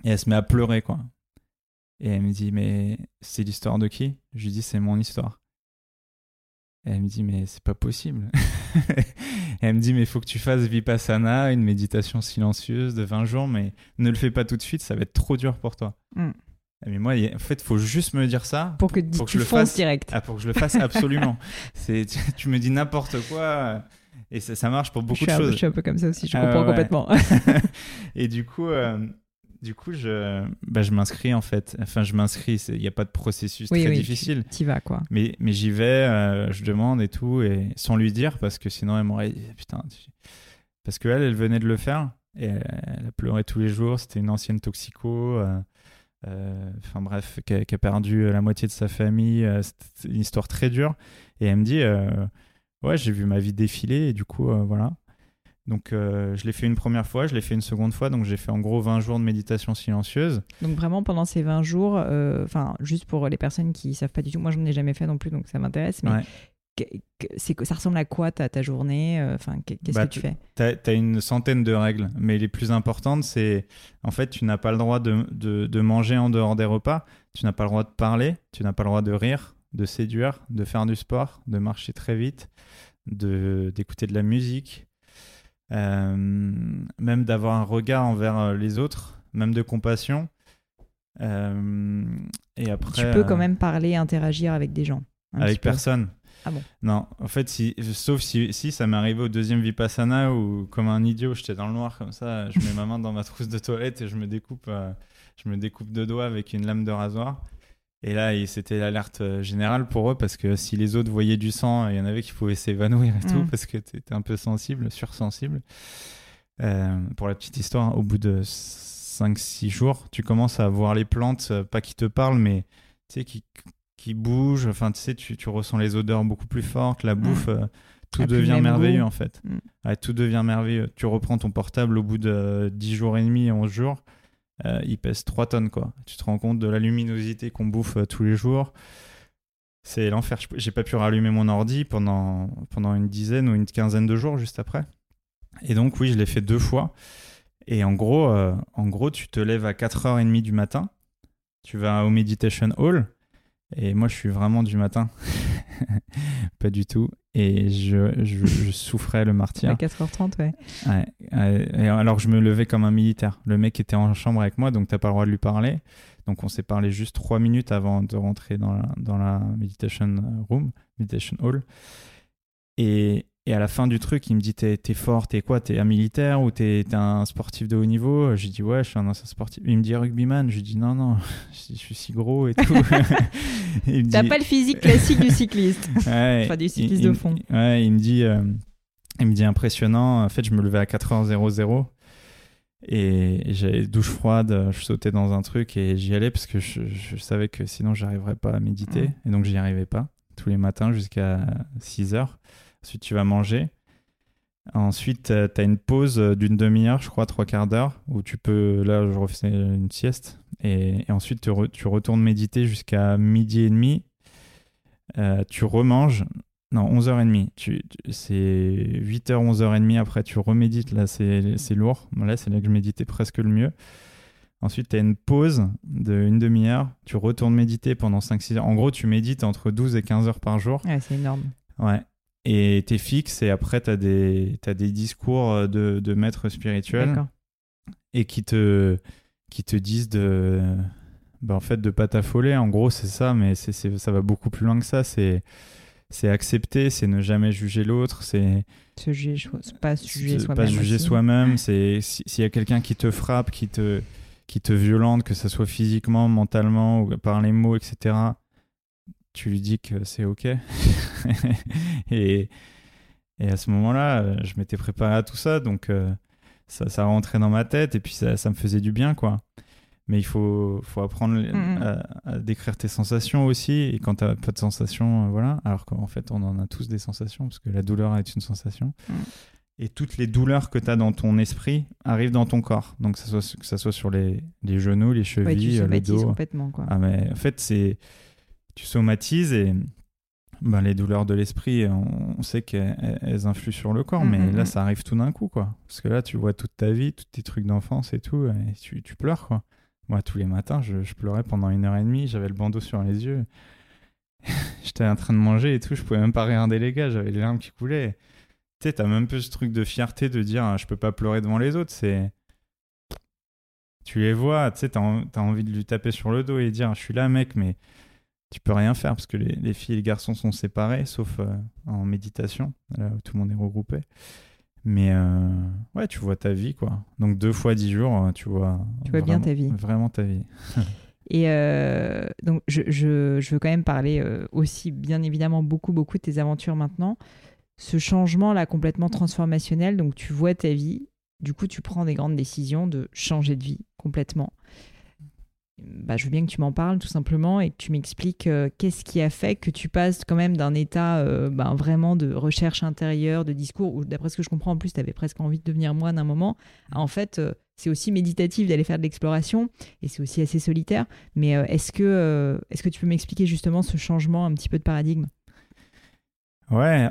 Et elle se met à pleurer, quoi. Et elle me dit, mais c'est l'histoire de qui? Je lui dis, c'est mon histoire. Et elle me dit, mais c'est pas possible. *laughs* Elle me dit, mais il faut que tu fasses Vipassana, une méditation silencieuse de 20 jours, mais ne le fais pas tout de suite, ça va être trop dur pour toi. Mm. Mais moi, il en fait, faut juste me dire ça Pour que Pour que tu je le fasse. direct. ah, pour que je le fasse absolument. *laughs* Tu, tu me dis n'importe quoi et ça, ça marche pour beaucoup de un, choses. je suis un peu comme ça aussi, je Ah, comprends ouais. complètement. *laughs* *laughs* et du coup, euh, du coup, je, bah, je m'inscris en fait. Enfin, je m'inscris. c'est- Il n'y a pas de processus oui, très oui, difficile. Tu vas quoi. Mais, mais j'y vais, euh, je demande et tout, et sans lui dire, parce que sinon elle m'aurait dit, putain, tu- parce qu'elle, elle venait de le faire, et elle, elle a pleuré tous les jours, c'était une ancienne toxico, euh, euh, enfin bref, qui a, qui a perdu la moitié de sa famille, euh, c'était une histoire très dure, et elle me dit, euh, ouais, j'ai vu ma vie défiler, et du coup, euh, voilà. Donc euh, je l'ai fait une première fois, je l'ai fait une seconde fois, donc j'ai fait en gros 20 jours de méditation silencieuse. Donc vraiment pendant ces 20 jours, euh, enfin juste pour les personnes qui savent pas du tout, moi je n'en ai jamais fait non plus donc ça m'intéresse, mais Ouais. que- que- c'est que ça ressemble à quoi ta, ta journée Enfin qu'est- qu'est-ce Bah, que tu fais? T'as as une centaine de règles, mais les plus importantes, c'est en fait, tu n'as pas le droit de, de, de manger en dehors des repas, tu n'as pas le droit de parler, tu n'as pas le droit de rire, de séduire, de faire du sport, de marcher très vite, de d'écouter de la musique, euh, même d'avoir un regard envers euh, les autres, même de compassion. Euh, et après, Tu peux quand même parler, interagir avec des gens. avec peu. personne. Ah bon Non, en fait, si, sauf si, si ça m'est arrivé au deuxième Vipassana où, comme un idiot, j'étais dans le noir comme ça, je mets ma main dans ma trousse de toilette et je me découpe, euh, je me découpe deux doigts avec une lame de rasoir. Et là, c'était l'alerte euh, générale pour eux parce que si les autres voyaient du sang, il y en avait qui pouvaient s'évanouir et tout Mm. parce que tu étais un peu sensible, sursensible. Euh, pour la petite histoire, au bout de 5-6 jours, tu commences à voir les plantes, euh, pas qui te parlent, mais tu sais, qui, qui bougent. Enfin, tu sais, tu, tu ressens les odeurs beaucoup plus fortes, la bouffe, euh, tout devient merveilleux goût. en fait. Mm. Ouais, tout devient merveilleux. Tu reprends ton portable au bout de 10 jours et demi, 11 jours. Euh, il pèse 3 tonnes, quoi. Tu te rends compte de la luminosité qu'on bouffe euh, tous les jours. C'est l'enfer. J'ai pas pu rallumer mon ordi pendant, pendant une dizaine ou une quinzaine de jours juste après. Et donc, oui, je l'ai fait deux fois. Et en gros, euh, en gros, tu te lèves à 4h30 du matin. Tu vas au Meditation Hall. Et moi, je suis vraiment du matin. *laughs* pas du tout. Et je, je, je souffrais le martyr. À 4h30, ouais. Ouais, ouais, et alors je me levais comme un militaire. Le mec était en chambre avec moi, donc t'as pas le droit de lui parler. Donc on s'est parlé juste trois minutes avant de rentrer dans la, dans la meditation room, meditation hall. Et, et à la fin du truc, il me dit T'es fort, t'es quoi? T'es un militaire ou t'es un sportif de haut niveau? J'ai dit Ouais, je suis un ancien sportif. Il me dit rugbyman. Je lui dis Non, non, *laughs* je, suis si gros et tout. *laughs* Il T'as dit- pas le physique classique du cycliste. *laughs* Ouais, Enfin, du il- cycliste il- de fond. Ouais, il me dit, euh, il me dit impressionnant. En fait, je me levais à 4h00 et j'avais douche froide. Je sautais dans un truc et j'y allais parce que je, je savais que sinon j'arriverais pas à méditer et donc j'y arrivais pas tous les matins jusqu'à 6h. Ensuite, tu vas manger. Ensuite, tu as une pause d'une demi-heure, je crois, trois quarts d'heure, où tu peux, là, je refais une sieste. Et, et ensuite, tu, re- tu retournes méditer jusqu'à midi et demi. Euh, tu remanges. Non, 11h30. Tu, tu- c'est 8h, 11h30. Après, tu remédites. Là, c'est c'est lourd. Là, c'est là que je méditais presque le mieux. Ensuite, tu as une pause d'une demi-heure. Tu retournes méditer pendant 5-6 heures. En gros, tu médites entre 12 et 15 heures par jour. Ouais, c'est énorme. Ouais. Et t'es fixe et après t'as des, des discours euh, de, de maîtres spirituels et qui te, qui te disent de, bah, en fait, de pas t'affoler. En gros, c'est ça, mais c'est, ça va beaucoup plus loin que ça. C'est, c'est accepter, c'est ne jamais juger l'autre, c'est Se juger, pas juger soi-même. pas juger aussi. soi-même. C'est si- s'il y a quelqu'un qui te frappe, qui te, qui te violente, que ce soit physiquement, mentalement ou par les mots, etc. Tu lui dis que c'est ok. *laughs* et, et à ce moment-là, euh, je m'étais préparé à tout ça, donc euh, ça, ça rentrait dans ma tête et puis ça, ça me faisait du bien, quoi. Mais il faut, faut apprendre les- Mhm. à, à décrire tes sensations aussi. Et quand tu n'as pas de sensations, euh, voilà. Alors qu'en fait, on en a tous des sensations, parce que la douleur est une sensation. Mhm. Et toutes les douleurs que tu as dans ton esprit arrivent dans ton corps. Donc, que ça soit, que ça soit sur les, les genoux, les Ouais, chevilles, le somatises dos. complètement, quoi. Ah, mais en fait, c'est. Tu somatises et. Ben, les douleurs de l'esprit, on, sait qu'elles elles influent sur le corps, Mm, mais mm, là, mm. ça arrive tout d'un coup, quoi. Parce que là, tu vois toute ta vie, tous tes trucs d'enfance et tout, et tu, tu pleures, quoi. Moi, tous les matins, je, je pleurais pendant une heure et demie, j'avais le bandeau sur les yeux. *laughs* J'étais en train de manger et tout, je pouvais même pas regarder les gars, j'avais les larmes qui coulaient. Tu sais, t'as même peu ce truc de fierté de dire, ah, je peux pas pleurer devant les autres, c'est. Tu les vois, tu sais, t'as, as envie de lui taper sur le dos et dire Je suis là, mec, mais tu peux rien faire parce que les, filles et les garçons sont séparés, sauf euh, en méditation, là où tout le monde est regroupé. Mais euh, ouais, tu vois ta vie, quoi. Donc deux fois dix jours, tu vois. Tu vois bien ta vie. Vraiment ta vie. *laughs* Et donc, je, je, je, veux quand même parler aussi, bien évidemment, beaucoup, beaucoup de tes aventures maintenant. Ce changement-là, complètement transformationnel, donc tu vois ta vie, du coup, tu prends des grandes décisions de changer de vie complètement. Bah, je veux bien que tu m'en parles tout simplement et que tu m'expliques euh, qu'est-ce qui a fait que tu passes quand même d'un état euh, bah, vraiment de recherche intérieure, de discours, où d'après ce que je comprends en plus, tu avais presque envie de devenir moine un moment. en fait, euh, c'est aussi méditatif d'aller faire de l'exploration et c'est aussi assez solitaire. Mais est-ce que, est-ce que tu peux m'expliquer justement ce changement un petit peu de paradigme? Ouais,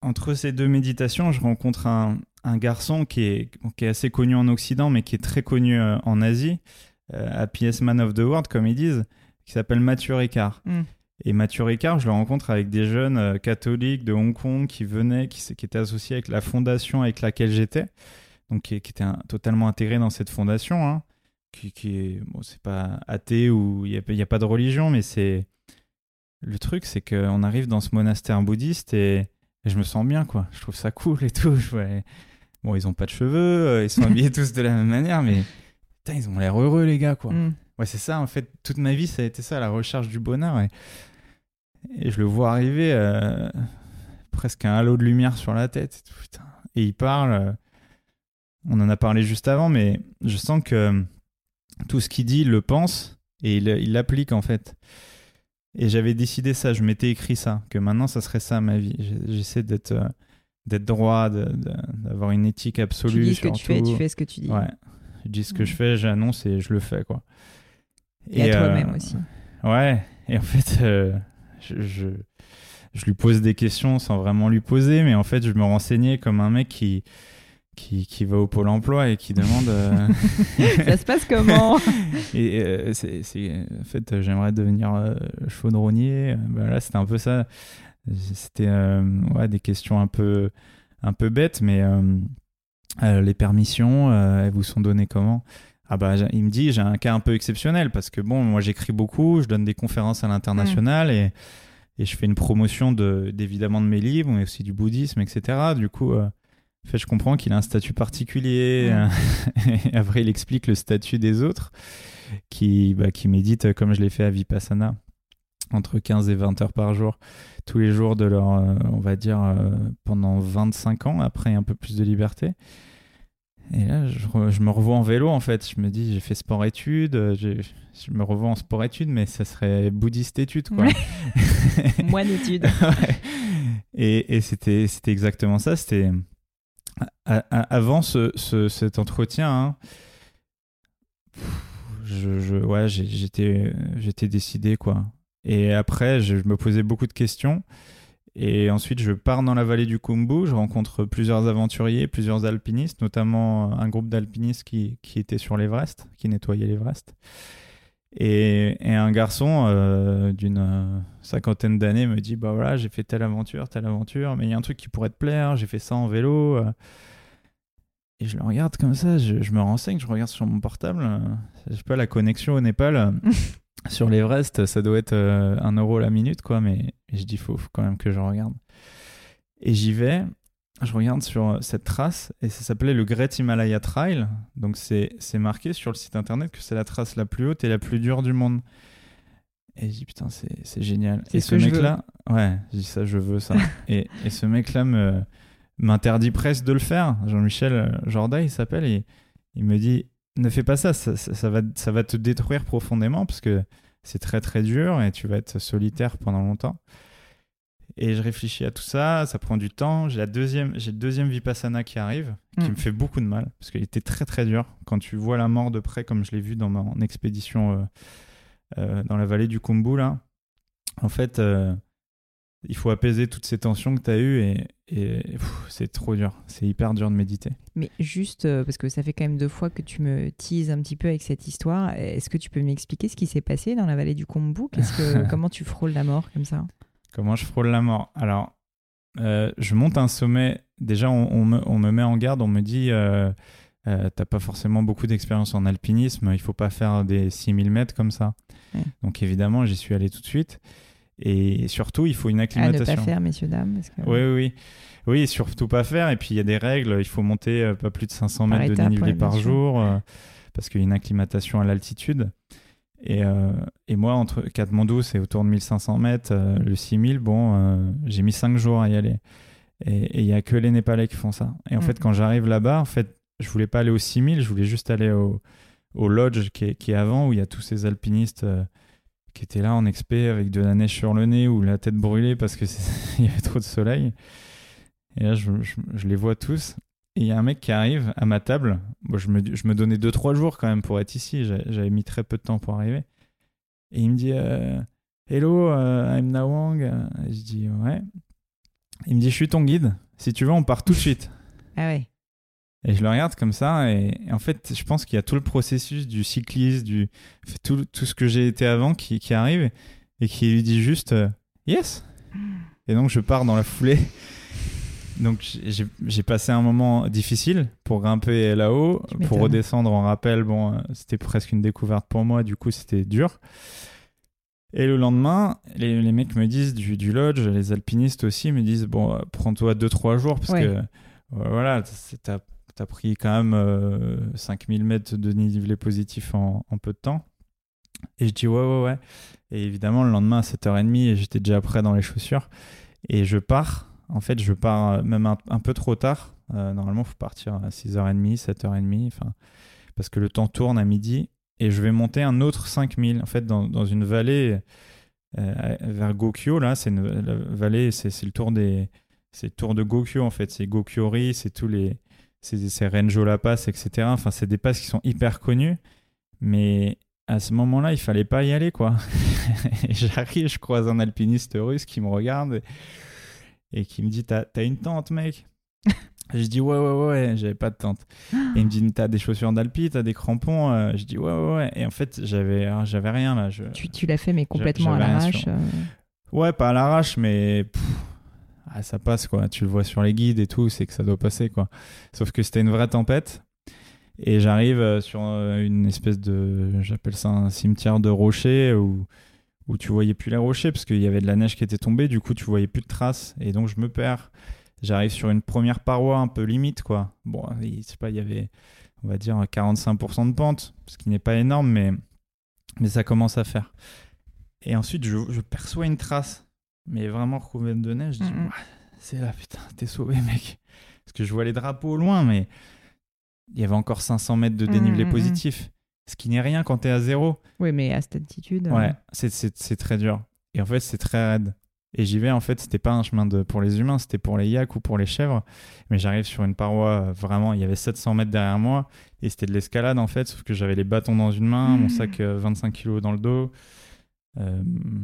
entre ces deux méditations, je rencontre un, un garçon qui est, qui est, assez connu en Occident, mais qui est très connu en Asie, happiest man of the world, comme ils disent, qui s'appelle Mathieu Ricard. Mm. Et Mathieu Ricard, je le rencontre avec des jeunes euh, catholiques de Hong Kong qui venaient, qui, qui, étaient associés avec la fondation avec laquelle j'étais, donc qui, qui étaient totalement intégrés dans cette fondation, hein, qui, qui est, bon, c'est pas athée ou il n'y a, a, pas de religion, mais c'est. Le truc, c'est qu'on arrive dans ce monastère bouddhiste et, je me sens bien, quoi. Je trouve ça cool et tout. *laughs* Bon, ils ont pas de cheveux, euh, ils sont *laughs* habillés tous de la même manière, mais putain, ils ont l'air heureux, les gars, quoi. Mm. Ouais, c'est ça, en fait. Toute ma vie, ça a été ça, la recherche du bonheur. Et, et je le vois arriver, euh, presque un halo de lumière sur la tête. Et, il parle. Euh, on en a parlé juste avant, mais je sens que tout ce qu'il dit, il le pense et il l'applique, en fait. Et j'avais décidé ça, je m'étais écrit ça, que maintenant, ça serait ça ma vie. J'essaie d'être d'être droit, d'avoir une éthique absolue. Tu dis ce que tu fais, tu fais ce que tu dis. Ouais. Je dis ce que je fais, j'annonce et je le fais, quoi. Et, à toi-même euh, aussi. Ouais. Et en fait, euh, je, je, je, lui pose des questions sans vraiment lui poser, mais en fait, je me renseignais comme un mec qui. Qui, qui va au pôle emploi et qui demande euh, *laughs* ça se passe comment? *laughs* Et c'est en fait j'aimerais devenir chaudronnier ben là c'était un peu ça c'était ouais, des questions un peu, un peu bêtes, mais euh, euh, les permissions, elles vous sont données comment? Ah bah, il me dit j'ai un cas un peu exceptionnel parce que bon moi j'écris beaucoup je donne des conférences à l'international et, et, je fais une promotion de d'évidemment de mes livres mais aussi du bouddhisme etc du coup fait je comprends qu'il a un statut particulier *laughs* et après il explique le statut des autres qui bah, qui méditent comme je l'ai fait à Vipassana entre 15 et 20 heures par jour, tous les jours de leur, euh, on va dire, euh, pendant 25 ans, après un peu plus de liberté. Et là, je, me revois en vélo, en fait. Je me dis, j'ai fait sport-études, euh, je me revois en sport-études, mais ça serait bouddhiste-études, quoi. *laughs* Moine études. *laughs* Et, et c'était exactement ça. C'était avant ce, cet entretien, hein, je, je, ouais, j'étais décidé, quoi. Et après, je, me posais beaucoup de questions. Et ensuite, je pars dans la vallée du Kumbu. Je rencontre plusieurs aventuriers, plusieurs alpinistes, notamment un groupe d'alpinistes qui, qui était sur l'Everest, qui nettoyait l'Everest. Et, un garçon euh, d'une euh, cinquantaine d'années me dit Bah voilà, j'ai fait telle aventure, telle aventure, mais il y a un truc qui pourrait te plaire, j'ai fait ça en vélo. Euh. Et je le regarde comme ça, je, je me renseigne, je regarde sur mon portable. Je sais pas, la connexion au Népal. *laughs* sur l'Everest, ça doit être euh, un euro la minute, quoi, mais je dis, faut, faut quand même que je regarde. Et j'y vais, je regarde sur euh, cette trace, et ça s'appelait le Great Himalaya Trail. Donc c'est marqué sur le site internet que c'est la trace la plus haute et la plus dure du monde. Et je dis, putain, c'est génial. Et ce, mec-là, ouais, je dis ça, je veux ça. *laughs* et, et, ce mec-là me m'interdit presque de le faire. Jean-Michel euh, Jorda, il s'appelle, et il me dit, ne fais pas ça, ça, va, ça va te détruire profondément parce que c'est très très dur et tu vas être solitaire pendant longtemps. Et je réfléchis à tout ça, ça prend du temps. J'ai la deuxième, j'ai le deuxième vipassana qui arrive, qui mm. me fait beaucoup de mal parce qu'il était très très dur. Quand tu vois la mort de près, comme je l'ai vu dans mon expédition euh, euh, dans la vallée du Kumbu là, en fait, euh, il faut apaiser toutes ces tensions que tu as eues et, c'est trop dur. C'est hyper dur de méditer. Mais juste, euh, parce que ça fait quand même deux fois que tu me teases un petit peu avec cette histoire, est-ce que tu peux m'expliquer ce qui s'est passé dans la vallée du Kombu que, *laughs* Comment tu frôles la mort comme ça? Comment je frôle la mort? Alors, euh, je monte un sommet. Déjà, on, me, met en garde, on me dit. Euh, euh, t'as pas forcément beaucoup d'expérience en alpinisme, il faut pas faire des 6000 mètres comme ça. Ouais. Donc évidemment, j'y suis allé tout de suite. Et surtout, il faut une À ne acclimatation. pas faire, messieurs, dames. Parce que... Oui, oui, oui. Oui, surtout pas faire. Et puis il y a des règles. Il faut monter euh, pas plus de 500 Par mètres de dénivelé ouais, par jour euh, parce qu'il y a une acclimatation à l'altitude. Et, euh, et moi, entre Katmandou, c'est autour de 1500 mètres. euh, le 6000, bon, j'ai mis 5 jours à y aller. Et il y a que les Népalais qui font ça. Et en Mm. fait, quand j'arrive là-bas, en fait, je voulais pas aller au 6000, je voulais juste aller au, au lodge qui est, qui est avant, où il y a tous ces alpinistes qui étaient là en expé avec de la neige sur le nez ou la tête brûlée parce que c'est- *laughs* il y avait trop de soleil. Et là, je, les vois tous. Et il y a un mec qui arrive à ma table. Je, me, je me donnais 2-3 jours quand même pour être ici. J'a- J'avais mis très peu de temps pour arriver. Et il me dit euh, Hello, euh, I'm Nawang. Je dis Ouais. Il me dit Je suis ton guide. Si tu veux, on part tout de suite. Ah ouais. Et je le regarde comme ça, et, et en fait, je pense qu'il y a tout le processus du cycliste, du tout, tout ce que j'ai été avant qui, qui arrive, et qui lui dit juste euh, Yes Et donc, je pars dans la foulée. Donc, j'ai passé un moment difficile pour grimper là-haut, pour redescendre en rappel. Bon, euh, c'était presque une découverte pour moi, du coup, c'était dur. Et le lendemain, les, les mecs me disent du, du lodge, les alpinistes aussi me disent Bon, euh, prends-toi 2-3 jours, parce Ouais. que voilà, c'est- t'as as pris quand même euh, 5000 mètres de dénivelé positif en, en peu de temps. Et je dis ouais, ouais, ouais. Et évidemment, le lendemain à 7h30, et j'étais déjà prêt dans les chaussures. Et je pars. En fait, je pars euh, même un, peu trop tard. Euh, normalement, il faut partir à 6h30, 7h30. Enfin, parce que le temps tourne à midi. Et je vais monter un autre 5000. En fait, dans, dans une vallée euh, vers Gokyo, là, c'est vallée, c'est le tour des. C'est le tour de Gokyo, en fait. C'est Gokyori, c'est tous les. C'est Renjo La Pass, etc. Enfin, c'est des passes qui sont hyper connues. Mais à ce moment-là, il fallait pas y aller, quoi. *laughs* Et J'arrive, je croise un alpiniste russe qui me regarde et, et qui me dit T'as t'as une tente, mec? *laughs* Je dis Ouais, ouais, ouais, j'avais pas de tente. Et il me dit T'as des chaussures d'alpi, t'as des crampons Euh, Je dis Ouais, ouais, ouais. Et en fait, j'avais ah, j'avais rien là. Je... Tu, tu l'as fait, mais complètement à l'arrache. sur- euh. Ouais, pas à l'arrache, mais pff, ah, ça passe quoi. Tu le vois sur les guides et tout, c'est que ça doit passer quoi. Sauf que c'était une vraie tempête. Et j'arrive euh, sur euh, une espèce de, j'appelle ça un cimetière de rochers où, où tu voyais plus les rochers parce qu'il y avait de la neige qui était tombée. Du coup, tu voyais plus de traces. Et donc, je me perds. J'arrive sur une première paroi un peu limite quoi. Bon, je sais pas, il y avait, on va dire 45% de pente, ce qui n'est pas énorme, mais, mais ça commence à faire. Et ensuite, je, je perçois une trace, mais vraiment recouverte de neige. Je dis, c'est là, putain, t'es sauvé, *laughs* mec. Parce que je vois les drapeaux au loin, mais il y avait encore 500 mètres de dénivelé positif. Ce qui n'est rien quand t'es à zéro. Oui, mais à cette altitude. euh, Ouais, c'est- c'est très dur. Et en fait, c'est très raide. Et j'y vais, en fait, c'était pas un chemin de, pour les humains, c'était pour les yaks ou pour les chèvres. Mais j'arrive sur une paroi, euh, vraiment, il y avait 700 mètres derrière moi. Et c'était de l'escalade, en fait, sauf que j'avais les bâtons dans une main, mon Mhm. sac euh, 25 kilos dans le dos, euh,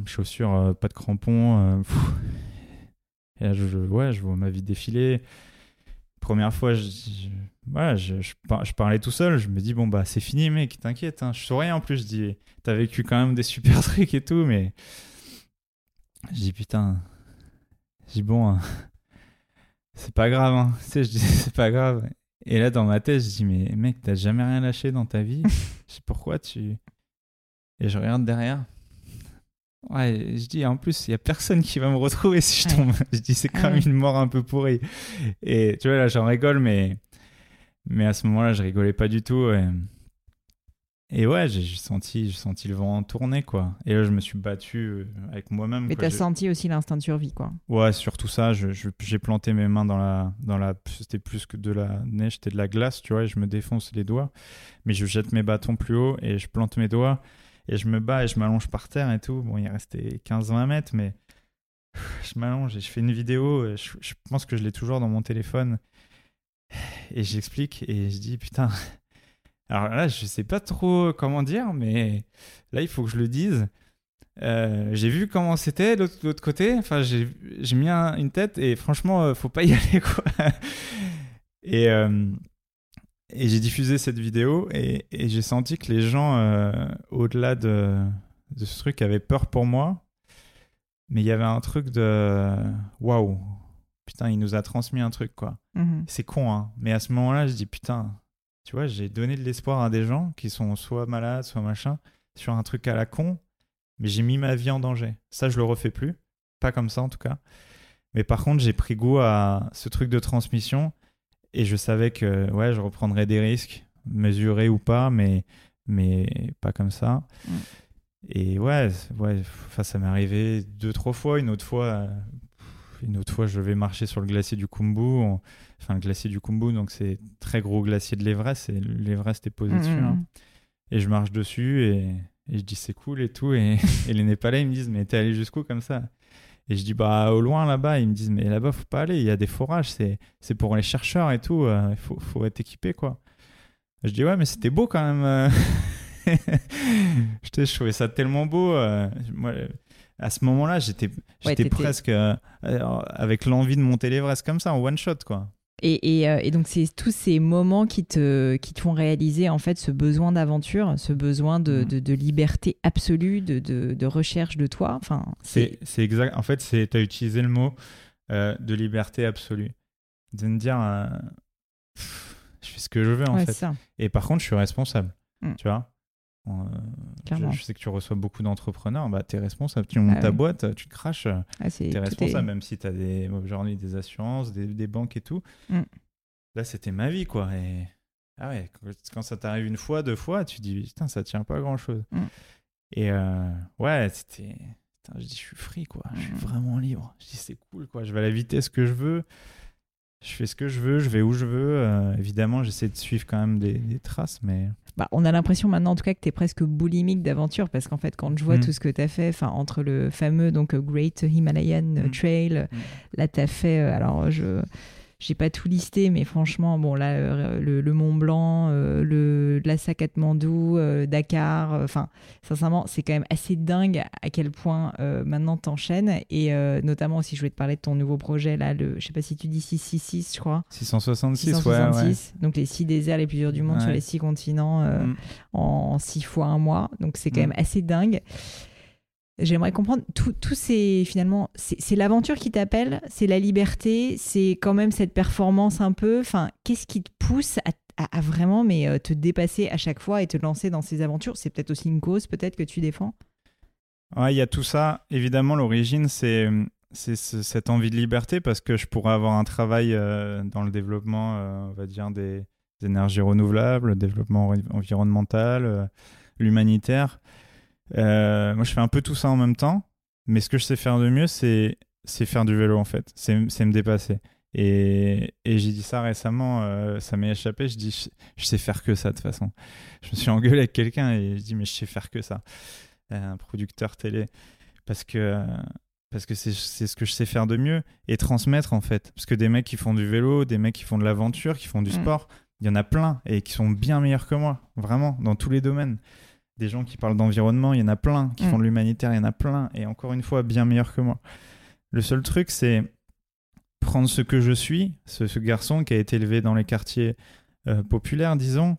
chaussures, euh, pas de crampons. euh, et là, je, ouais, je vois ma vie défiler. Première fois, je, je- ouais, je, je par- je parlais tout seul. Je me dis, bon, bah, c'est fini, mec, t'inquiète. Hein. Je souriais en plus. Je dis, t'as vécu quand même des super *laughs* trucs et tout, mais. Je dis, putain. Je dis, bon, hein, c'est pas grave. Hein. Tu sais, je dis, *laughs* c'est pas grave. Et là, dans ma tête, je dis, mais mec, t'as jamais rien lâché dans ta vie? *laughs* je dis, pourquoi tu. Et je regarde derrière. Ouais, je dis, en plus, il y a personne qui va me retrouver si je tombe. *laughs* Je dis, c'est quand même une mort un peu pourrie. Et tu vois, là, j'en rigole, mais. Mais à ce moment-là, je rigolais pas du tout. Et, et ouais, j'ai senti, senti le vent tourner, quoi. Et là, je me suis battu euh, avec moi-même. Mais t'as Je- senti aussi l'instinct de survie, quoi. Ouais, surtout ça, je- je- j'ai planté mes mains dans la, dans la, c'était plus que de la neige, c'était de la glace, tu vois, et je me défonce les doigts, mais je jette mes bâtons plus haut et je plante mes doigts et je me bats et je m'allonge par terre et tout. Bon, il restait 15-20 mètres, mais *sighs* je m'allonge et je fais une vidéo. Je, je pense que je l'ai toujours dans mon téléphone et j'explique et je dis putain. *laughs* Alors là, je sais pas trop comment dire, mais là, il faut que je le dise. Euh, j'ai vu comment c'était de l'autre côté. Enfin, j'ai mis un- une tête et franchement, euh, faut pas y *laughs* aller quoi. et euh, et j'ai diffusé cette vidéo et, et j'ai senti que les gens, euh, au-delà de, de ce truc, avaient peur pour moi. Mais il y avait un truc de waouh, putain, il nous a transmis un truc quoi. Mhm. C'est con, hein. Mais à ce moment-là, je dis putain, tu vois, j'ai donné de l'espoir à des gens qui sont soit malades, soit machin, sur un truc à la con, mais j'ai mis ma vie en danger. Ça, je le refais plus. Pas comme ça, en tout cas. Mais par contre, j'ai pris goût à ce truc de transmission et je savais que ouais, je reprendrais des risques, mesurés ou pas, mais, mais pas comme ça. Mm. Et ouais, ouais ça m'est arrivé deux, trois fois. Une autre fois, euh, une autre fois, je vais marcher sur le glacier du Kumbu. On- Enfin, le glacier du Kumbu, donc c'est très gros glacier de l'Everest. Et l'Everest est posé Mm, dessus. mm, hein. Et je marche dessus et, et je dis c'est cool et tout. Et, *laughs* et les Népalais, ils me disent, mais t'es allé jusqu'où comme ça? Et je dis, bah au loin là-bas. Ils me disent, mais là-bas, faut pas aller. Il y a des forages. C'est, pour les chercheurs et tout. euh, Il faut, faut être équipé, quoi. Je dis, ouais, mais c'était beau quand même. euh. *laughs* je, trouvais ça tellement beau. euh, Moi, à ce moment-là, j'étais, t'étais- presque euh, avec l'envie de monter l'Everest comme ça, en one shot, quoi. Et, et, euh, et donc, c'est tous ces moments qui te, qui te font réaliser en fait ce besoin d'aventure, ce besoin de, Mhm. de, de liberté absolue, de, de, recherche de toi. Enfin, C'est, exact. En fait, c'est, t'as utilisé le mot euh, de liberté absolue. De me dire, euh, pff, je fais ce que je veux en ouais, fait. ça. Et par contre, je suis responsable. Mm. Tu vois. Je, je sais que tu reçois beaucoup d'entrepreneurs. Bah, tu es responsable. Tu montes Ah ta oui. boîte, tu craches. Ah, Tu es responsable, est- même si tu as des, aujourd'hui des assurances, des, des banques et tout. Mm. Là, c'était ma vie, quoi. Et ah ouais, quand, ça t'arrive une fois, deux fois, tu te dis, putain, ça tient pas à grand chose. Mm. Et euh, ouais, c'était. Je dis, je suis free, quoi. Je suis Mm. vraiment libre. Je dis, c'est cool, quoi. Je vais à la vitesse que je veux. Je fais ce que je veux, je vais où je veux. Euh, évidemment, j'essaie de suivre quand même des, des traces, mais. Bah, on a l'impression maintenant, en tout cas, que tu es presque boulimique d'aventure parce qu'en fait, quand je vois Mm. tout ce que tu as fait, enfin, entre le fameux donc, Great Himalayan Mm. Trail, Mm. là, tu as fait. euh, alors, je. J'ai pas tout listé, mais franchement, bon, là, euh, le, le Mont Blanc, euh, le Lhasa Katmandou, euh, Dakar, enfin, sincèrement, c'est quand même assez dingue à quel point maintenant t'enchaînes. Et notamment aussi, je voulais te parler de ton nouveau projet, là, le, je sais pas si tu dis 666, je crois. 666, ouais, ouais. 666, donc les six déserts les plus durs du monde Ouais. sur les six continents Mm. en six fois un mois. Donc c'est quand Mm. même assez dingue. J'aimerais comprendre, tout, tout c'est finalement, c'est l'aventure qui t'appelle, c'est la liberté, c'est quand même cette performance un peu. Enfin, qu'est-ce qui te pousse à, vraiment mais, euh, te dépasser à chaque fois et te lancer dans ces aventures? C'est peut-être aussi une cause, peut-être que tu défends? Il y a tout ça. Évidemment, l'origine, c'est c'est ce- cette envie de liberté parce que je pourrais avoir un travail euh, dans le développement, euh, on va dire, des, énergies renouvelables, le développement envi- environnemental, euh, l'humanitaire. Euh, moi, je fais un peu tout ça en même temps, mais ce que je sais faire de mieux, c'est c'est faire du vélo, en fait. C'est me dépasser. Et, et j'ai dit ça récemment, euh, ça m'est échappé. Je dis, je, je sais faire que ça, de toute façon. Je me suis engueulé avec quelqu'un et je dis, mais je sais faire que ça. Euh, Un producteur télé. Parce que parce que c'est c'est ce que je sais faire de mieux et transmettre en fait parce que des mecs qui font du vélo des mecs qui font de l'aventure qui font du Mm. sport il y en a plein et qui sont bien meilleurs que moi vraiment dans tous les domaines des gens qui parlent d'environnement il y en a plein qui Mm. font de l'humanitaire il y en a plein et encore une fois bien meilleurs que moi le seul truc c'est prendre ce que je suis ce, ce garçon qui a été élevé dans les quartiers euh, populaires disons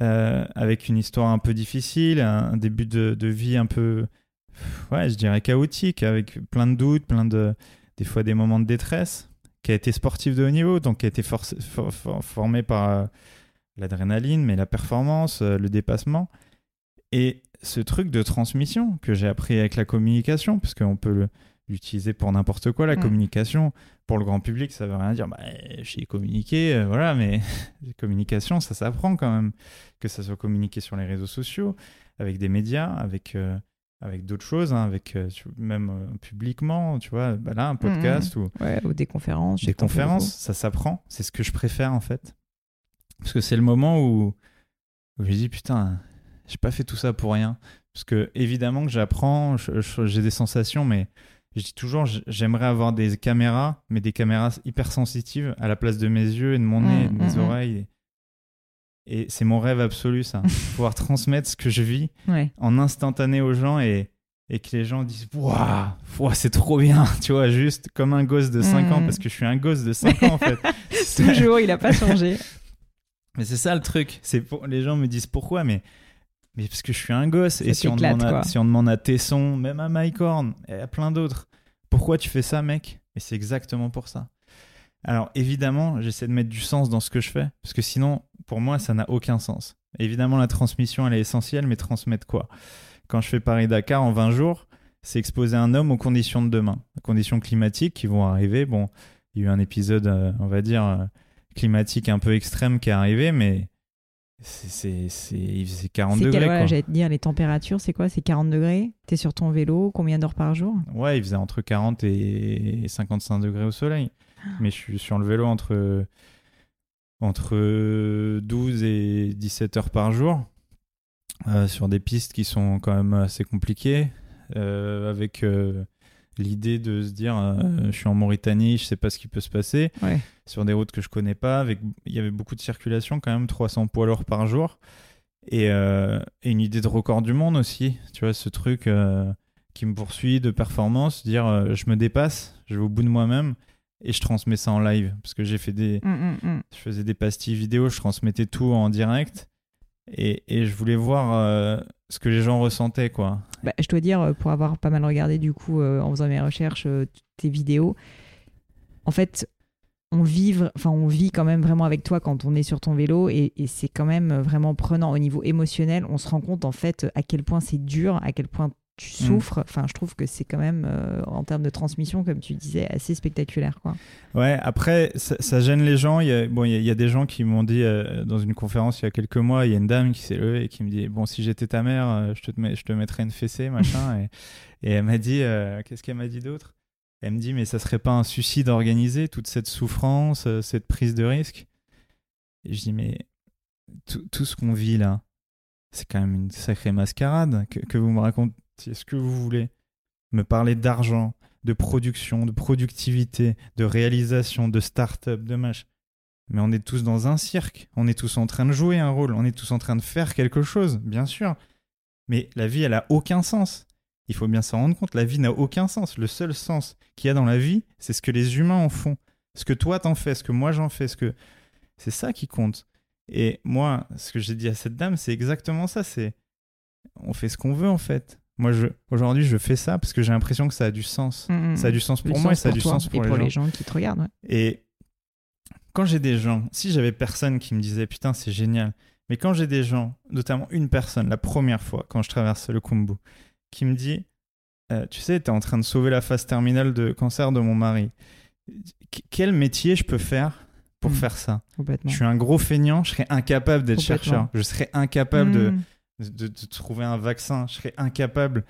euh, avec une histoire un peu difficile un, un début de, de vie un peu ouais, je dirais chaotique, avec plein de doutes, plein de, des fois des moments de détresse, qui a été sportif de haut niveau, donc qui a été forcé- for- for- formé par euh, l'adrénaline, mais la performance, le dépassement. Et ce truc de transmission que j'ai appris avec la communication, parce qu'on peut l'utiliser pour n'importe quoi, la Mm. communication, pour le grand public, ça veut rien dire, bah, j'ai communiqué, euh, voilà, mais *laughs* la communication, ça s'apprend quand même, que ça soit communiqué sur les réseaux sociaux, avec des médias, avec, euh, avec d'autres choses, hein, avec euh, même euh, publiquement, tu vois, bah là, un podcast ou Ouais, ou des conférences. des conférences, ça s'apprend, c'est ce que je préfère en fait. Parce que c'est le moment où, où je dis putain, j'ai pas fait tout ça pour rien. Parce que évidemment que j'apprends, j'ai des sensations, mais je dis toujours, j'aimerais avoir des caméras, mais des caméras hyper sensitives à la place de mes yeux et de mon nez, et de mes mm, mm. oreilles. Et c'est mon rêve absolu, ça. *laughs* pouvoir transmettre ce que je vis. Ouais. en instantané aux gens et, et que les gens disent Waouh, ouah, c'est trop bien, tu vois, juste comme un gosse de 5 ans, parce que je suis un gosse de 5 ans en fait. *laughs* Toujours, il a pas *laughs* changé. Mais c'est ça le truc. Pour... Les gens me disent pourquoi, mais, mais parce que je suis un gosse. Ça et si on, demande à... si on demande à Tesson, même à Mike Horn, et à plein d'autres, pourquoi tu fais ça, mec? Et c'est exactement pour ça. Alors évidemment, j'essaie de mettre du sens dans ce que je fais, parce que sinon, pour moi, ça n'a aucun sens. Évidemment, la transmission, elle est essentielle, mais transmettre quoi? Quand je fais Paris-Dakar en 20 jours, c'est exposer un homme aux conditions de demain, aux conditions climatiques qui vont arriver. Bon, il y a eu un épisode, euh, on va dire, euh, climatique un peu extrême qui est arrivé, mais c'est il faisait 40 C'est degrés. quoi. j'allais te dire, les températures, c'est quoi? C'est 40 degrés? T'es sur ton vélo, combien d'heures par jour? Ouais, il faisait entre 40 et 55 degrés au soleil. *gasps* Mais je suis sur le vélo entre, entre 12 et 17 heures par jour, euh, sur des pistes qui sont quand même assez compliquées, euh, avec euh, l'idée de se dire euh, je suis en Mauritanie, je sais pas ce qui peut se passer, Ouais. sur des routes que je connais pas, avec il y avait beaucoup de circulation quand même, 300 poids lourds par jour, et, euh, et une idée de record du monde aussi, tu vois, ce truc euh, qui me poursuit de performance, dire je me dépasse, je vais au bout de moi-même et je transmets ça en live. Parce que j'ai fait des Hum, hum, hum. je faisais des pastilles vidéo, je transmettais tout en direct et, je voulais voir euh, ce que les gens ressentaient quoi. Bah, je dois dire, euh, pour avoir pas mal regardé du coup euh, en faisant mes recherches, tes vidéos, en fait, on vit, on vit quand même vraiment avec toi quand on est sur ton vélo et, et c'est quand même vraiment prenant au niveau émotionnel. On se rend compte en fait à quel point c'est dur, à quel point tu souffres. Enfin, je trouve que c'est quand même euh, en termes de transmission, comme tu disais, assez spectaculaire. Quoi. Ouais, après, ça, gêne les gens. Il y a, bon, il y a, des gens qui m'ont dit euh, dans une conférence il y a quelques mois, il y a une dame qui s'est levée et qui me dit Bon, si j'étais ta mère, euh, je te, je te mettrais une fessée, machin. et, elle m'a dit Qu'est-ce qu'elle m'a dit d'autre? Elle me dit Mais ça serait pas un suicide organisé, toute cette souffrance, cette prise de risque? Et je dis Mais tout, ce qu'on vit là, c'est quand même une sacrée mascarade que, que vous me racontiez ce que vous voulez. Me parler d'argent, de production, de productivité, de réalisation, de start-up, de match. Mais on est tous dans un cirque, on est tous en train de jouer un rôle, on est tous en train de faire quelque chose, bien sûr. Mais la vie, elle a aucun sens. Il faut bien s'en rendre compte, la vie n'a aucun sens. Le seul sens qu'il y a dans la vie, c'est ce que les humains en font. Ce que toi t'en fais, ce que moi j'en fais, ce que... C'est ça qui compte. Et moi, ce que j'ai dit à cette dame, c'est exactement ça, c'est... On fait ce qu'on veut en fait. Moi, aujourd'hui, je fais ça parce que j'ai l'impression que ça a du sens. Ça a du sens pour moi et ça a du sens pour, et pour les, les gens. qui te regardent. ouais. Et quand j'ai des gens, si j'avais personne qui me disait putain c'est génial, mais quand j'ai des gens, notamment une personne, la première fois quand je traverse le Kumbu, qui me dit euh, tu sais t'es en train de sauver la phase terminale de cancer de mon mari, Qu- quel métier je peux faire pour Mm. faire ça? Je suis un gros feignant, je serais incapable d'être chercheur, je serais incapable Mmh. de, de trouver un vaccin. Je serais incapable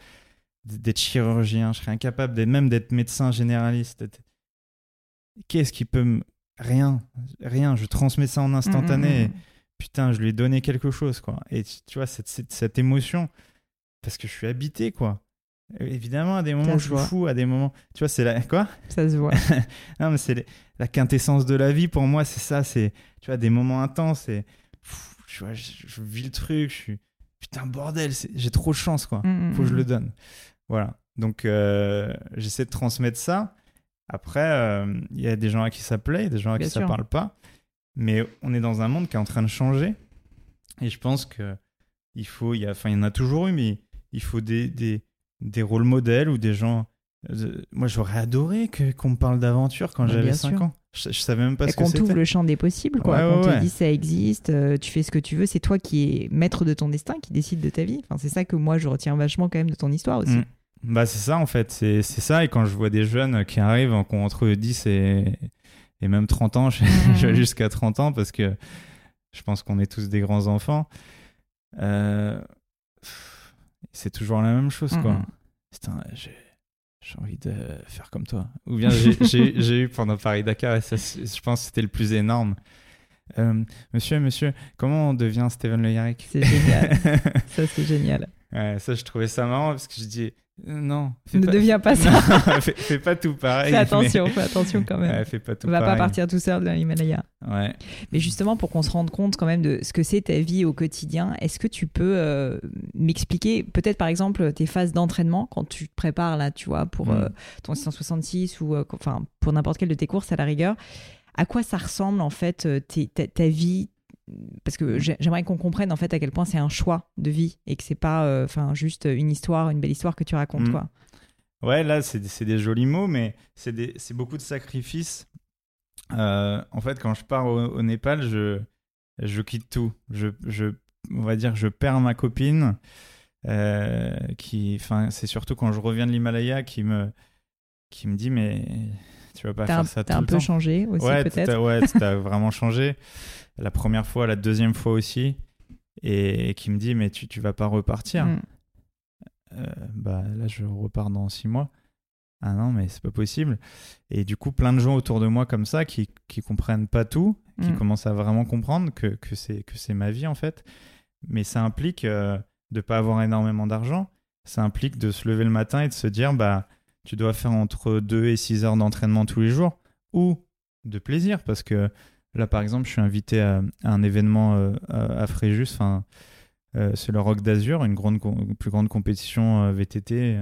d'être chirurgien. Je serais incapable d'être même d'être médecin généraliste. Qu'est-ce qui peut me... Rien, rien. Je transmets ça en instantané. Mmh, et mmh, putain, je lui ai donné quelque chose, quoi. Et tu vois, cette, cette, cette émotion, parce que je suis habité, quoi. Évidemment, à des moments, je suis fou, à des moments... Tu vois, c'est la... Quoi? Ça se voit. *laughs* non, mais c'est les- la quintessence de la vie pour moi, c'est ça. C'est, tu vois, des moments intenses. Et, pff, tu vois, je, je vis le truc. Je suis, putain, bordel, j'ai trop de chance, quoi. Mmh, Faut que je mmh, le mmh. donne. Voilà. Donc, euh, j'essaie de transmettre ça. Après, euh, il y a des gens à qui ça plaît, des gens à Bien qui ça sûr. parle pas. Mais on est dans un monde qui est en train de changer. Et je pense que il faut, il y a, enfin, il y en a toujours eu, mais il faut des, des, des rôles modèles ou des gens. euh, moi, j'aurais adoré qu'on me parle d'aventure quand Bah, j'avais bien 5 sûr. ans. Je, je savais même pas ce qu'on t'ouvre le champ des possibles, quoi. Ouais, qu'on ouais, te ouais. dit ça existe, euh, tu fais ce que tu veux, c'est toi qui es maître de ton destin, qui décide de ta vie. Enfin, c'est ça que moi je retiens vachement quand même de ton histoire aussi. Mm. Bah, c'est ça, en fait. C'est, ça. Et quand je vois des jeunes qui arrivent, qui ont entre 10 et, et même 30 ans, *laughs* je, jusqu'à 30 ans parce que je pense qu'on est tous des grands enfants. Euh, c'est toujours la même chose, quoi. Putain, j'ai, j'ai envie de faire comme toi. Ou bien j'ai, eu pendant Paris-Dakar, et ça, je pense que c'était le plus énorme. Euh, monsieur, monsieur, comment on devient Steven Le Yarrick C'est génial. *laughs* ça, c'est génial. Ouais, ça, je trouvais ça marrant parce que je dis euh, non. Ne deviens *laughs* pas ça. Non, fais, fais pas tout pareil. Fais attention, mais- fais attention quand même. Ouais, fais pas tout On va pas partir tout seul dans l'Himalaya. Ouais. Mais justement, pour qu'on se rende compte quand même de ce que c'est ta vie au quotidien, est-ce que tu peux euh, m'expliquer, peut-être par exemple, tes phases d'entraînement quand tu te prépares là, tu vois, pour Mm. euh, ton 666 ou euh, enfin pour n'importe quelle de tes courses à la rigueur, à quoi ça ressemble en fait euh, tes- ta, ta vie parce que j'ai- j'aimerais qu'on comprenne en fait à quel point c'est un choix de vie et que c'est pas euh, enfin juste une histoire, une belle histoire que tu racontes Mm. quoi. Ouais, là, c'est des jolis mots, mais c'est beaucoup de sacrifices Euh, en fait, quand je pars au, au Népal, je, je quitte tout. Je, je, on va dire, je perds ma copine. Euh, qui, enfin, c'est surtout quand je reviens de l'Himalaya qui me, qui me dit mais tu vas pas T'as faire un, ça t'as tout un le peu temps. changé aussi, ouais, peut-être. t'as- ouais, t'as vraiment changé. *laughs* La première fois, la deuxième fois aussi, et, qui me dit mais tu, tu vas pas repartir. Mm. Euh, bah là, je repars dans six mois. Ah non, mais c'est pas possible. Et du coup, plein de gens autour de moi comme ça qui, qui comprennent pas tout, qui Mm. commencent à vraiment comprendre que, que c'est que c'est ma vie en fait. Mais ça implique euh, de pas avoir énormément d'argent. Ça implique de se lever le matin et de se dire bah tu dois faire entre 2 et 6 heures d'entraînement tous les jours ou de plaisir parce que là par exemple je suis invité à, à un événement euh, à à Fréjus enfin euh, c'est le Rock d'Azur une grande plus grande compétition euh, VTT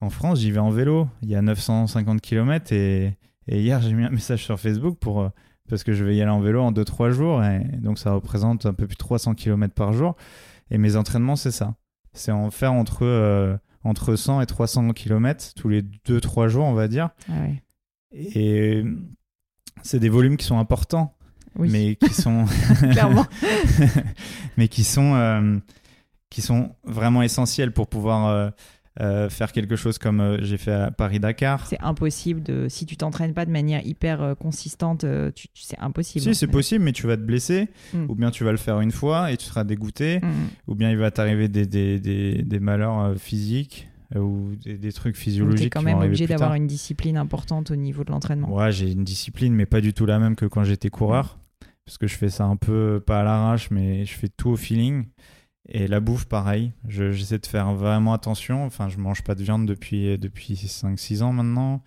en France. J'y vais en vélo. Il y a 950 km et, et hier j'ai mis un message sur Facebook pour parce que je vais y aller en vélo en 2-3 jours et donc ça représente un peu plus de 300 km par jour. Et mes entraînements c'est ça. C'est en faire entre euh, entre 100 et 300 km tous les 2-3 jours on va dire. Ah et c'est des volumes qui sont importants, Oui, mais qui sont *laughs* *laughs* clairement. mais qui sont euh, qui sont vraiment essentiels pour pouvoir euh, euh, faire quelque chose comme j'ai fait à Paris Dakar. C'est impossible de. Si tu t'entraînes pas de manière hyper consistante, tu, tu- c'est impossible. Si c'est possible, mais tu vas te blesser, Mm. ou bien tu vas le faire une fois et tu seras dégoûté, Mm. ou bien il va t'arriver des, des, des, des malheurs physiques ou des, des trucs physiologiques. t'es quand qui même obligé d'avoir une discipline importante au niveau de l'entraînement. Ouais, j'ai une discipline, mais pas du tout la même que quand j'étais coureur. Parce que je fais ça un peu, pas à l'arrache, mais je fais tout au feeling. Et la bouffe, pareil. Je- J'essaie de faire vraiment attention. Enfin, je mange pas de viande depuis, depuis 5-6 ans maintenant.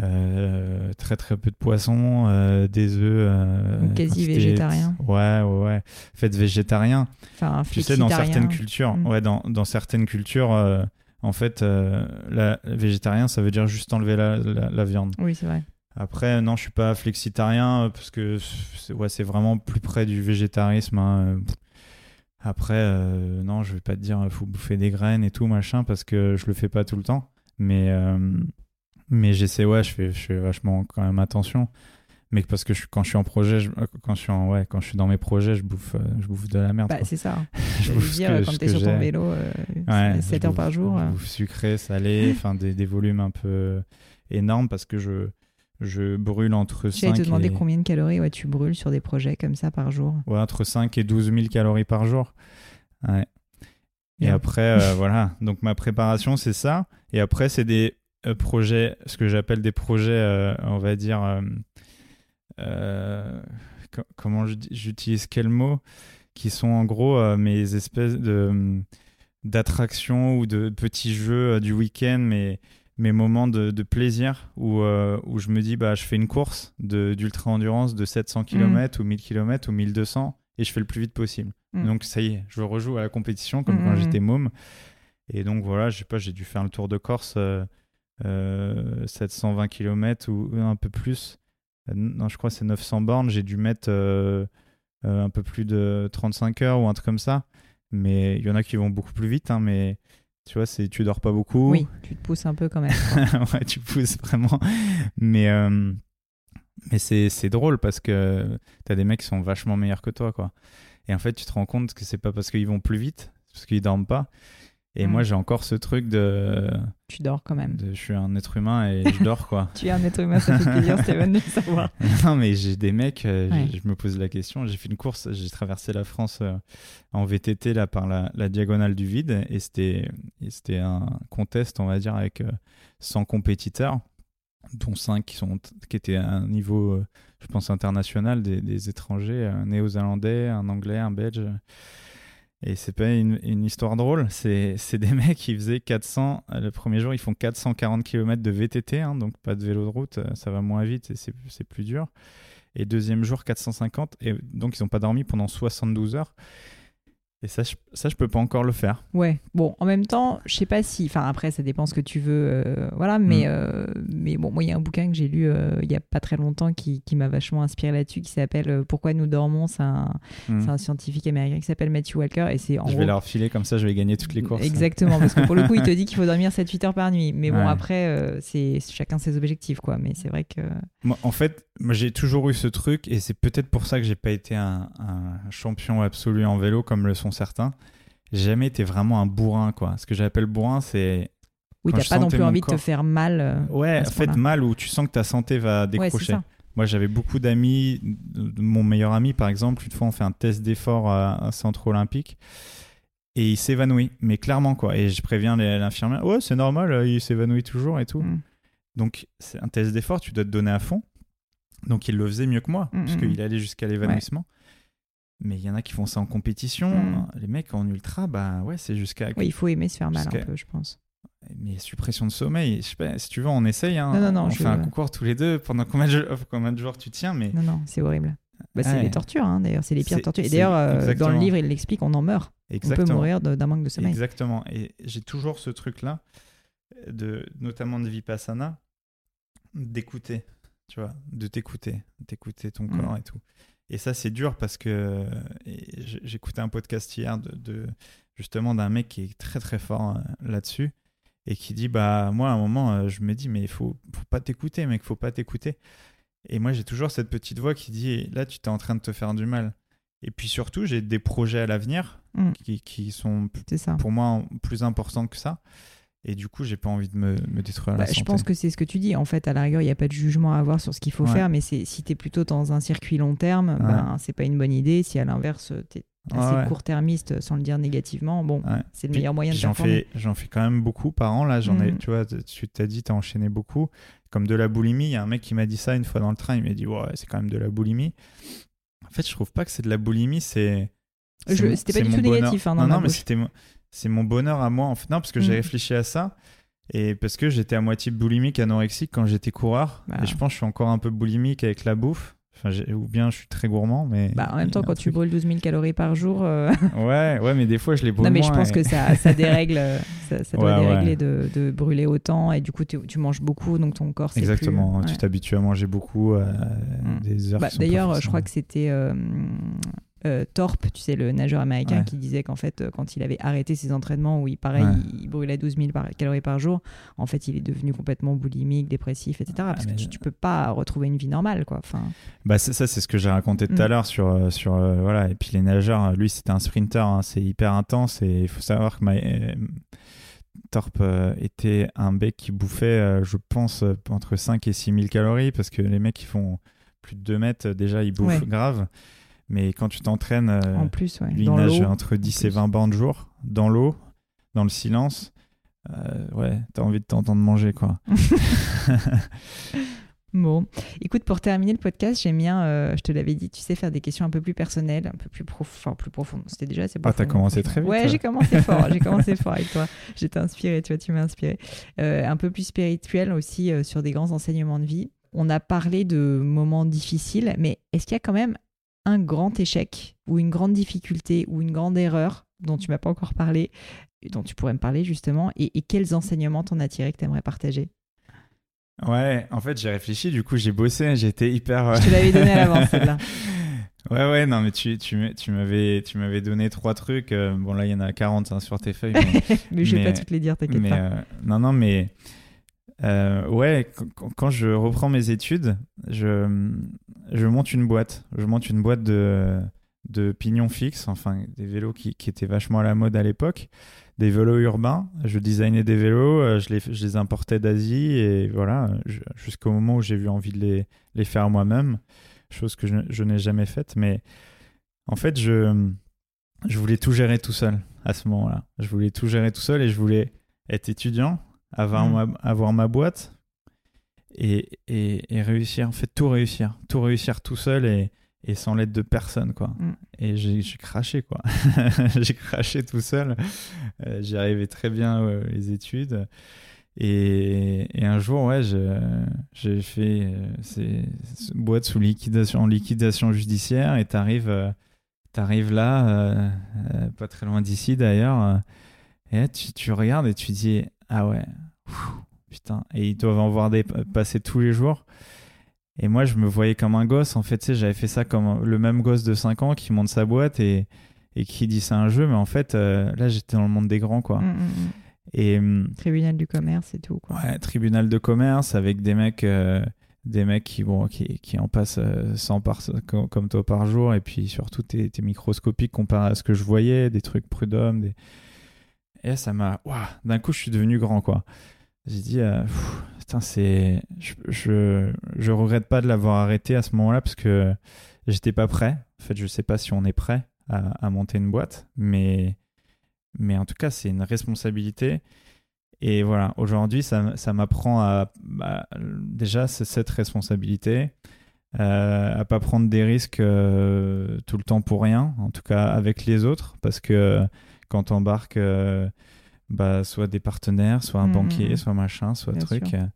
Euh, très très peu de poisson, euh, des œufs. euh, quasi végétarien. Ouais, ouais, ouais. Faites végétarien. Enfin, Tu sais, dans certaines cultures, Mm. ouais, dans, dans certaines cultures, euh, en fait, euh, la, végétarien, ça veut dire juste enlever la, la, la viande. Oui, c'est vrai. Après, non, je suis pas flexitarien euh, parce que c'est ouais, vraiment plus près du végétarisme. hein. Après, euh, non, je vais pas te dire faut bouffer des graines et tout machin parce que je le fais pas tout le temps. Mais euh, mais j'essaie, ouais, je fais, je fais vachement quand même attention. Mais parce que je, quand je suis en projet, je- quand je suis en, ouais, quand je suis dans mes projets, je bouffe, euh, je bouffe de la merde. Bah, c'est ça. *laughs* je bouffe dire, que- quand ce t'es que sur ton vélo, euh, Ouais, 7 je heures par jour. Je euh, bouffe sucré, salé, *laughs* enfin des, des volumes un peu énormes parce que je, je brûle entre J'allais 5 te demander et, combien de calories ouais, tu brûles sur des projets comme ça par jour. ouais, entre 5 et 12 000 calories par jour. Ouais. Et après, euh, *laughs* voilà. Donc ma préparation, c'est ça. Et après, c'est des euh, projets, ce que j'appelle des projets, euh, on va dire. Euh, co- comment j'utilise quel mot Qui sont en gros euh, mes espèces de d'attractions ou de petits jeux euh, du week-end, mais mes moments de, de plaisir où, euh, où je me dis bah je fais une course de d'ultra endurance de 700 km ou 1000 km ou 1200 et je fais le plus vite possible. Mm. Donc ça y est, je rejoue à la compétition comme Mm, quand j'étais môme. Et donc voilà, je sais pas, j'ai dû faire le tour de Corse euh, euh, 720 km ou un peu plus. Non, je crois que c'est 900 bornes. J'ai dû mettre euh, euh, un peu plus de 35 heures ou un truc comme ça. Mais il y en a qui vont beaucoup plus vite, hein, mais tu vois, c'est tu dors pas beaucoup. Oui, tu te pousses un peu quand même. *laughs* ouais, tu pousses vraiment. Mais, euh, mais c'est, c'est drôle parce que t'as des mecs qui sont vachement meilleurs que toi, quoi. Et en fait, tu te rends compte que c'est pas parce qu'ils vont plus vite, c'est parce qu'ils dorment pas. Et Mm. moi, j'ai encore ce truc de, tu dors quand même. de- Je suis un être humain et je dors, quoi. *laughs* Tu es un être humain, ça fait plaisir, Steven, de le savoir. *laughs* non, mais j'ai des mecs, euh, Ouais. je me pose la question. J'ai fait une course, j'ai traversé la France euh, en VTT là, par la, la diagonale du vide et c'était et c'était un contest, on va dire, avec euh, 100 compétiteurs, dont 5 qui, sont, qui étaient à un niveau, euh, je pense, international, des, des étrangers, un néo-zélandais, un anglais, un belge. Et c'est pas une, histoire drôle, c'est des *laughs* mecs qui faisaient 400, euh, le premier jour ils font 440 km de VTT, hein, donc pas de vélo de route, euh, ça va moins vite et c'est plus dur. Et deuxième jour 450, et donc ils n'ont pas dormi pendant 72 heures. Et ça, je, ça, je peux pas encore le faire. Ouais, bon, en même temps, je sais pas si. Enfin, après, ça dépend ce que tu veux. euh, voilà, mais, Mm. euh, mais bon, moi, il y a un bouquin que j'ai lu euh, il y a pas très longtemps qui, qui m'a vachement inspiré là-dessus, qui s'appelle euh, Pourquoi nous dormons? C'est un, c'est un scientifique américain qui s'appelle Matthew Walker. Et c'est en je gros- vais leur filer comme ça, je vais gagner toutes les courses. Exactement, parce que pour le coup, il te *laughs* dit qu'il faut dormir 7-8 heures par nuit. Mais bon, Ouais. après, euh, c'est chacun ses objectifs, quoi. Mais c'est vrai que. Moi, en fait, moi j'ai toujours eu ce truc et c'est peut-être pour ça que j'ai pas été un, un champion absolu en vélo comme le sont certains. J'ai jamais été vraiment un bourrin quoi. Ce que j'appelle bourrin, c'est Oui, t'as pas non plus envie de te faire mal. euh, ouais, à en ce fait point-là. mal où tu sens que ta santé va décrocher. Moi, j'avais beaucoup d'amis. Mon meilleur ami, par exemple, une fois, on fait un test d'effort à, à Centre Olympique et il s'évanouit, mais clairement, quoi. Et je préviens l'infirmière, ouais, c'est normal, euh, il s'évanouit toujours et tout. Mm. Donc, c'est un test d'effort, tu dois te donner à fond. Donc, il le faisait mieux que moi, Mm, parce mm, qu'il allait jusqu'à l'évanouissement. Mais il y en a qui font ça en compétition. Mm. Les mecs en ultra, bah ouais, c'est jusqu'à. Oui, il faut aimer se faire mal un peu, je pense. Mais suppression de sommeil, je sais pas, si tu veux, on essaye. Hein. Non, non, non, on je- fait un concours tous les deux. Pendant combien de, jours- combien de jours tu tiens mais... Non, non, c'est horrible. Bah, c'est Ouais. les tortures, hein, d'ailleurs. C'est les pires tortures. Et d'ailleurs, euh, dans le exactement. livre, il l'explique, on en meurt. On peut Exactement. mourir d'un manque de sommeil. Exactement. Et j'ai toujours ce truc-là, de, notamment de Vipassana, d'écouter, tu vois, de t'écouter, d'écouter ton Mm. corps et tout. Et ça, c'est dur parce que j'écoutais un podcast hier de, de- justement d'un mec qui est très très fort euh, là-dessus et qui dit bah moi à un moment euh, je me dis mais il faut, faut pas t'écouter mec faut pas t'écouter et moi j'ai toujours cette petite voix qui dit là tu t'es en train de te faire du mal et puis surtout j'ai des projets à l'avenir Mm. qui, qui sont ça. pour moi plus importants que ça et du coup j'ai pas envie de me, me détruire la Bah, santé je pense que c'est ce que tu dis. En fait, à la rigueur, il n'y a pas de jugement à avoir sur ce qu'il faut Ouais. faire, mais si tu es plutôt dans un circuit long terme, Ouais. ben, c'est pas une bonne idée. Si à l'inverse, tu es assez ouais. court-termiste, sans le dire négativement, bon, c'est le Puis, meilleur moyen de j'en fais j'en fais quand même beaucoup par an là j'en ai Mm. tu vois tu t'as dit t'as enchaîné beaucoup comme de la boulimie il y a un mec qui m'a dit ça une fois dans le train il m'a dit ouais c'est quand même de la boulimie en fait je trouve pas que c'est de la boulimie c'est c'était pas du tout bonheur. négatif, hein, non non mais c'était c'est mon bonheur à moi en fait non parce que j'ai Mm. réfléchi à ça et parce que j'étais à moitié boulimique anorexique quand j'étais coureur Bah. et je pense que je suis encore un peu boulimique avec la bouffe enfin ou bien je suis très gourmand mais Bah, en même temps, quand tu brûles 12 000 calories par jour, euh, *laughs* ouais ouais mais des fois je les brûle non, mais je pense et- que ça, ça *laughs* dérègle, ça, ça doit Ouais, ouais. dérégler de, de brûler autant, et du coup, tu, tu manges beaucoup, donc ton corps, plus- Exactement, ouais. tu t'habitues à manger beaucoup, euh, Mm. des heures. Bah, D'ailleurs, je crois que c'était euh, euh, Thorpe, tu sais, le nageur américain, Ouais. qui disait qu'en fait, euh, quand il avait arrêté ses entraînements où il, pareil, Ouais. il, il brûlait 12 000 par- calories par jour, en fait, il est devenu complètement boulimique, dépressif, etc. parce que tu, tu peux pas retrouver une vie normale, quoi. Enfin, Bah, ça, c'est ce que j'ai raconté tout Mm. à l'heure sur, euh, sur euh, voilà. Et puis les nageurs, lui, c'était un sprinter, hein, c'est hyper intense. Et il faut savoir que ma, euh, était un mec qui bouffait, je pense, entre 5 et 6 000 calories parce que les mecs qui font plus de 2 mètres, déjà, ils bouffent Ouais. grave. Mais quand tu t'entraînes, euh, en plus, ouais. lui, dans nage entre 10 et plus. 20 bancs de jour, dans l'eau, dans le silence. Euh, ouais, t'as envie de t'entendre manger, quoi. *laughs* Bon, écoute, pour terminer le podcast, j'aime bien, euh, je te l'avais dit, tu sais, faire des questions un peu plus personnelles, un peu plus, prof... enfin, plus profondes. C'était déjà assez Ah, profond. t'as commencé franchement. très vite, Ouais, toi. j'ai commencé fort, j'ai *laughs* commencé fort avec toi. J'étais inspirée, tu vois, tu m'as inspirée. Euh, un peu plus spirituel aussi euh, sur des grands enseignements de vie. On a parlé de moments difficiles, mais est-ce qu'il y a quand même un grand échec ou une grande difficulté ou une grande erreur dont tu m'as pas encore parlé, dont tu pourrais me parler justement, et, et quels enseignements t'en as tiré que tu aimerais partager? Ouais, en fait, j'ai réfléchi, du coup, j'ai bossé, j'étais hyper. euh, Je te l'avais donné à l'avance, celle-là. *laughs* Ouais, ouais, non, mais tu, tu, tu m'avais tu m'avais donné trois trucs. euh, bon, là, il y en a 40 hein, sur tes feuilles. Mais, *laughs* mais je vais Mais- pas toutes les dire, t'inquiète pas. euh, non, non, mais. Euh, ouais, quand, je reprends mes études, je, monte une boîte. Je monte une boîte de, pignons fixes, enfin, des vélos qui, étaient vachement à la mode à l'époque. Des vélos urbains. Je designais des vélos, euh, je les, importais d'Asie et voilà, jusqu'au moment où j'ai eu envie de les, faire moi-même, chose que je, n'ai jamais faite. Mais en fait, je voulais tout gérer tout seul à ce moment-là. Je voulais tout gérer tout seul et je voulais être étudiant, avoir, Mm. ma, avoir ma boîte et, et, et réussir, en fait, tout réussir. Tout réussir tout seul et, et sans l'aide de personne, quoi. Mm. Et j'ai craché, quoi. *laughs* j'ai craché tout seul. Euh, J'y arrivais très bien euh, les études. Et, et un jour, ouais, j'ai fait euh, ces, ces boîtes sous liquidation, en liquidation judiciaire et t'arrives euh, t'arrives là, euh, euh, pas très loin d'ici d'ailleurs, et tu regardes et tu dis, ah ouais, putain, et ils doivent en voir des passer tous les jours. Et moi, je me voyais comme un gosse. En fait, tu sais, j'avais fait ça comme le même gosse de 5 ans qui monte sa boîte et, et qui dit c'est un jeu. Mais en fait, euh, là, j'étais dans le monde des grands, quoi. Mm, mm, mm. Et Tribunal du commerce et tout. Quoi. ouais, tribunal de commerce avec des mecs, euh, des mecs qui, bon, qui, qui en passent 100 par, comme, toi par jour, et puis surtout, t'es es microscopique comparé à ce que je voyais, des trucs prud'hommes, des... et ça m'a... D'un coup, je suis devenu grand, quoi. J'ai dit, putain, c'est... Je, je, regrette pas de l'avoir arrêté à ce moment-là, parce que j'étais pas prêt. En fait, je sais pas si on est prêt à, à monter une boîte, mais, mais en tout cas, c'est une responsabilité. Et voilà, aujourd'hui, ça, ça m'apprend à. Bah, déjà, cette responsabilité, euh, à pas prendre des risques euh, tout le temps pour rien, en tout cas avec les autres, parce que quand on embarque euh, bah, soit des partenaires, soit un mmh, banquier, mmh. soit machin, soit truc. Euh,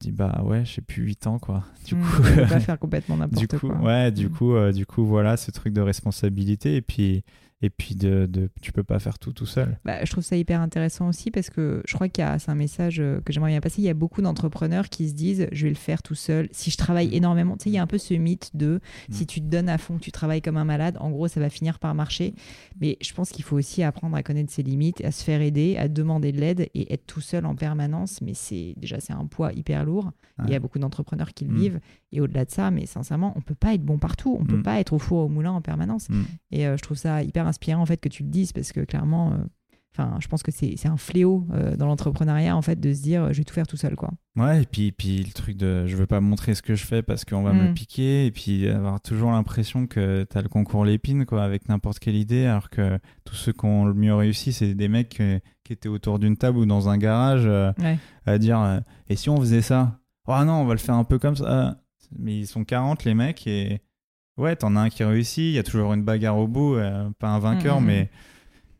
dis bah ouais j'ai plus 8 ans quoi *laughs* du mmh, coup pas faire complètement n'importe quoi ouais du coup du coup voilà ce truc de responsabilité et puis et puis de, de, tu peux pas faire tout tout seul. Bah, je trouve ça hyper intéressant aussi parce que je crois qu'il y a, c'est un message euh, que j'aimerais bien passer, il y a beaucoup d'entrepreneurs qui se disent je vais le faire tout seul. Si je travaille mm. énormément, tu sais, il y a un peu ce mythe de mm. si tu te donnes à fond, tu travailles comme un malade, en gros, ça va finir par marcher. Mais je pense qu'il faut aussi apprendre à connaître ses limites, à se faire aider, à demander de l'aide et être tout seul en permanence. Mais c'est déjà, c'est un poids hyper lourd. Il y a beaucoup d'entrepreneurs qui le mm. vivent. Et au-delà de ça, mais sincèrement, on peut pas être bon partout. On peut pas être au four au moulin en permanence. Et euh, je trouve ça hyper inspirant en fait que tu le dises parce que clairement, euh, enfin, je pense que c'est un fléau euh, dans l'entrepreneuriat en fait de se dire je vais tout faire tout seul quoi. Ouais, et puis, puis le truc de je veux pas montrer ce que je fais parce qu'on va me mm. piquer, et puis avoir toujours l'impression que tu as le concours l'épine quoi, avec n'importe quelle idée, alors que tous ceux qui ont le mieux réussi, c'est des mecs qui étaient autour d'une table ou dans un garage à dire et si on faisait ça? Oh non, on va le faire un peu comme ça. Mais ils sont 40 les mecs et ouais, t'en as un qui réussit, il y a toujours une bagarre au bout, euh, pas un vainqueur, mm, mm, mais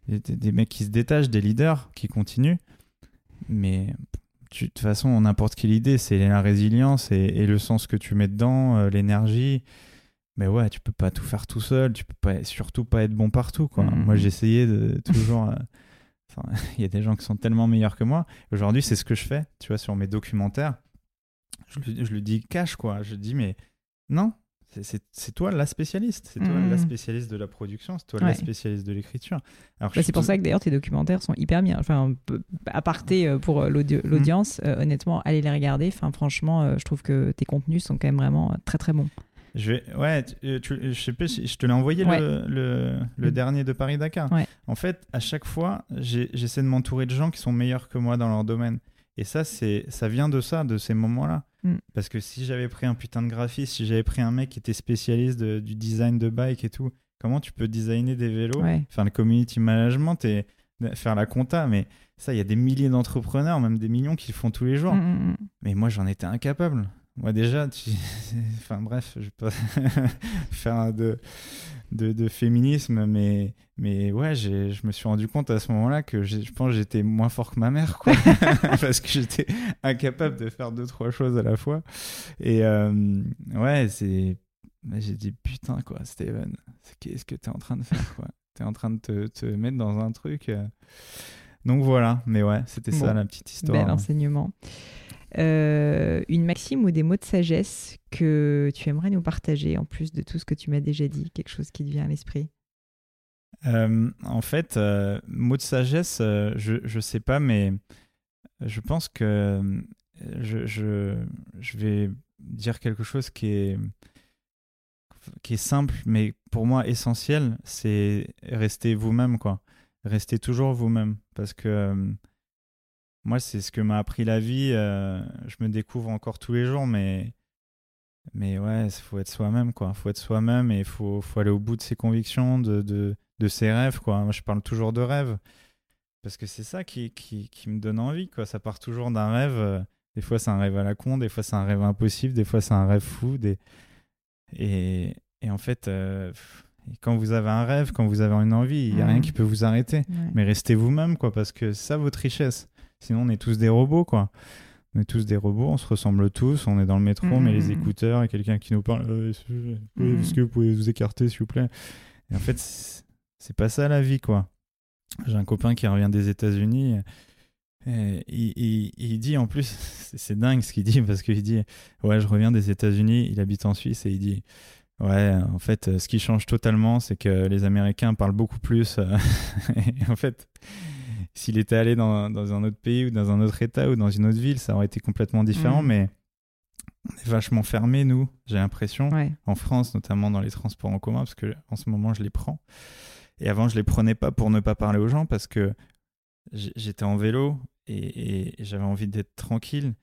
mm. des, mecs qui se détachent, des leaders qui continuent. Mais de toute façon, n'importe quelle idée, c'est la résilience et, le sens que tu mets dedans, euh, l'énergie. Mais ouais, tu peux pas tout faire tout seul, tu peux pas, surtout pas être bon partout. Quoi. Moi, j'essayais de *laughs* toujours. Euh, *laughs* il y a des gens qui sont tellement meilleurs que moi. Aujourd'hui, c'est ce que je fais, tu vois, sur mes documentaires. Je, je le dis cash, quoi. Je dis, mais non, c'est toi la spécialiste, c'est toi la mmh. spécialiste de la production, c'est toi la spécialiste de l'écriture. Bah, c'est pour ça que d'ailleurs tes documentaires sont hyper bien. Enfin, à parter euh, pour euh, mmh. l'audience, euh, honnêtement, allez les regarder. Enfin, franchement, je trouve que tes contenus sont quand même vraiment très très bons. Je vais, ouais, je sais pas, je te l'ai envoyé le, le, mmh. dernier de Paris Dakar. En fait, à chaque fois, j'essaie de m'entourer de gens qui sont meilleurs que moi dans leur domaine. Et ça, c'est, ça vient de ça, de ces moments-là. Mm. Parce que si j'avais pris un putain de graphiste, si j'avais pris un mec qui était spécialiste du design de bike et tout, comment tu peux designer des vélos, faire le community management et faire la compta? Mais ça, il y a des milliers d'entrepreneurs, même des millions qui le font tous les jours. Mm, mm, mais moi, j'en étais incapable. Moi, déjà, *laughs* enfin bref, je vais *laughs* pas faire de de, féminisme, mais, mais ouais, je me suis rendu compte à ce moment-là que je pense que j'étais moins fort que ma mère, quoi, *laughs* parce que j'étais incapable de faire deux, trois choses à la fois. Et euh, ouais, c'est. J'ai dit putain, quoi, Steven, qu'est-ce que t'es en train de faire, quoi? T'es en train de te, te, mettre dans un truc. Euh. Donc voilà, mais ouais, c'était ça la petite histoire. Bel enseignement. Euh, une maxime ou des mots de sagesse que tu aimerais nous partager en plus de tout ce que tu m'as déjà dit, quelque chose qui te vient à l'esprit? Euh, En fait, euh, mots de sagesse, je ne sais pas, mais je pense que je, je, je, vais dire quelque chose qui est, qui est simple, mais pour moi essentiel, c'est rester vous-même, quoi. Rester toujours vous-même, parce que moi, c'est ce que m'a appris la vie. Euh, je me découvre encore tous les jours, mais, mais ouais, il faut être soi-même, quoi. Il faut être soi-même et il faut, faut, aller au bout de ses convictions, de, de, de, ses rêves, quoi. Moi, je parle toujours de rêve. Parce que c'est ça qui, qui, qui, me donne envie, quoi. Ça part toujours d'un rêve. Euh, des fois, c'est un rêve à la con, des fois, c'est un rêve impossible, des fois, c'est un rêve fou. Des... Et, et en fait, euh, quand vous avez un rêve, quand vous avez une envie, il n'y a rien qui peut vous arrêter. Mais restez vous-même, quoi, parce que c'est ça votre richesse. Sinon, on est tous des robots, quoi. On est tous des robots, on se ressemble tous, on est dans le métro, on met les mmh. écouteurs et quelqu'un qui nous parle euh, mmh. Est-ce que vous pouvez vous écarter, s'il vous plaît? Et en fait, c'est pas ça la vie, quoi. J'ai un copain qui revient des États-Unis. Et il, il, dit en plus, *laughs* c'est dingue ce qu'il dit parce qu'il dit Ouais, je reviens des États-Unis, il habite en Suisse et il dit Ouais, en fait, ce qui change totalement, c'est que les Américains parlent beaucoup plus. *laughs* et en fait, s'il était allé dans, dans, un autre pays ou dans un autre état ou dans une autre ville, ça aurait été complètement différent. Mm. Mais on est vachement fermé, nous, j'ai l'impression. Ouais. En France, notamment dans les transports en commun, parce que en ce moment, je les prends. Et avant, je les prenais pas pour ne pas parler aux gens, parce que j'étais en vélo et, et j'avais envie d'être tranquille.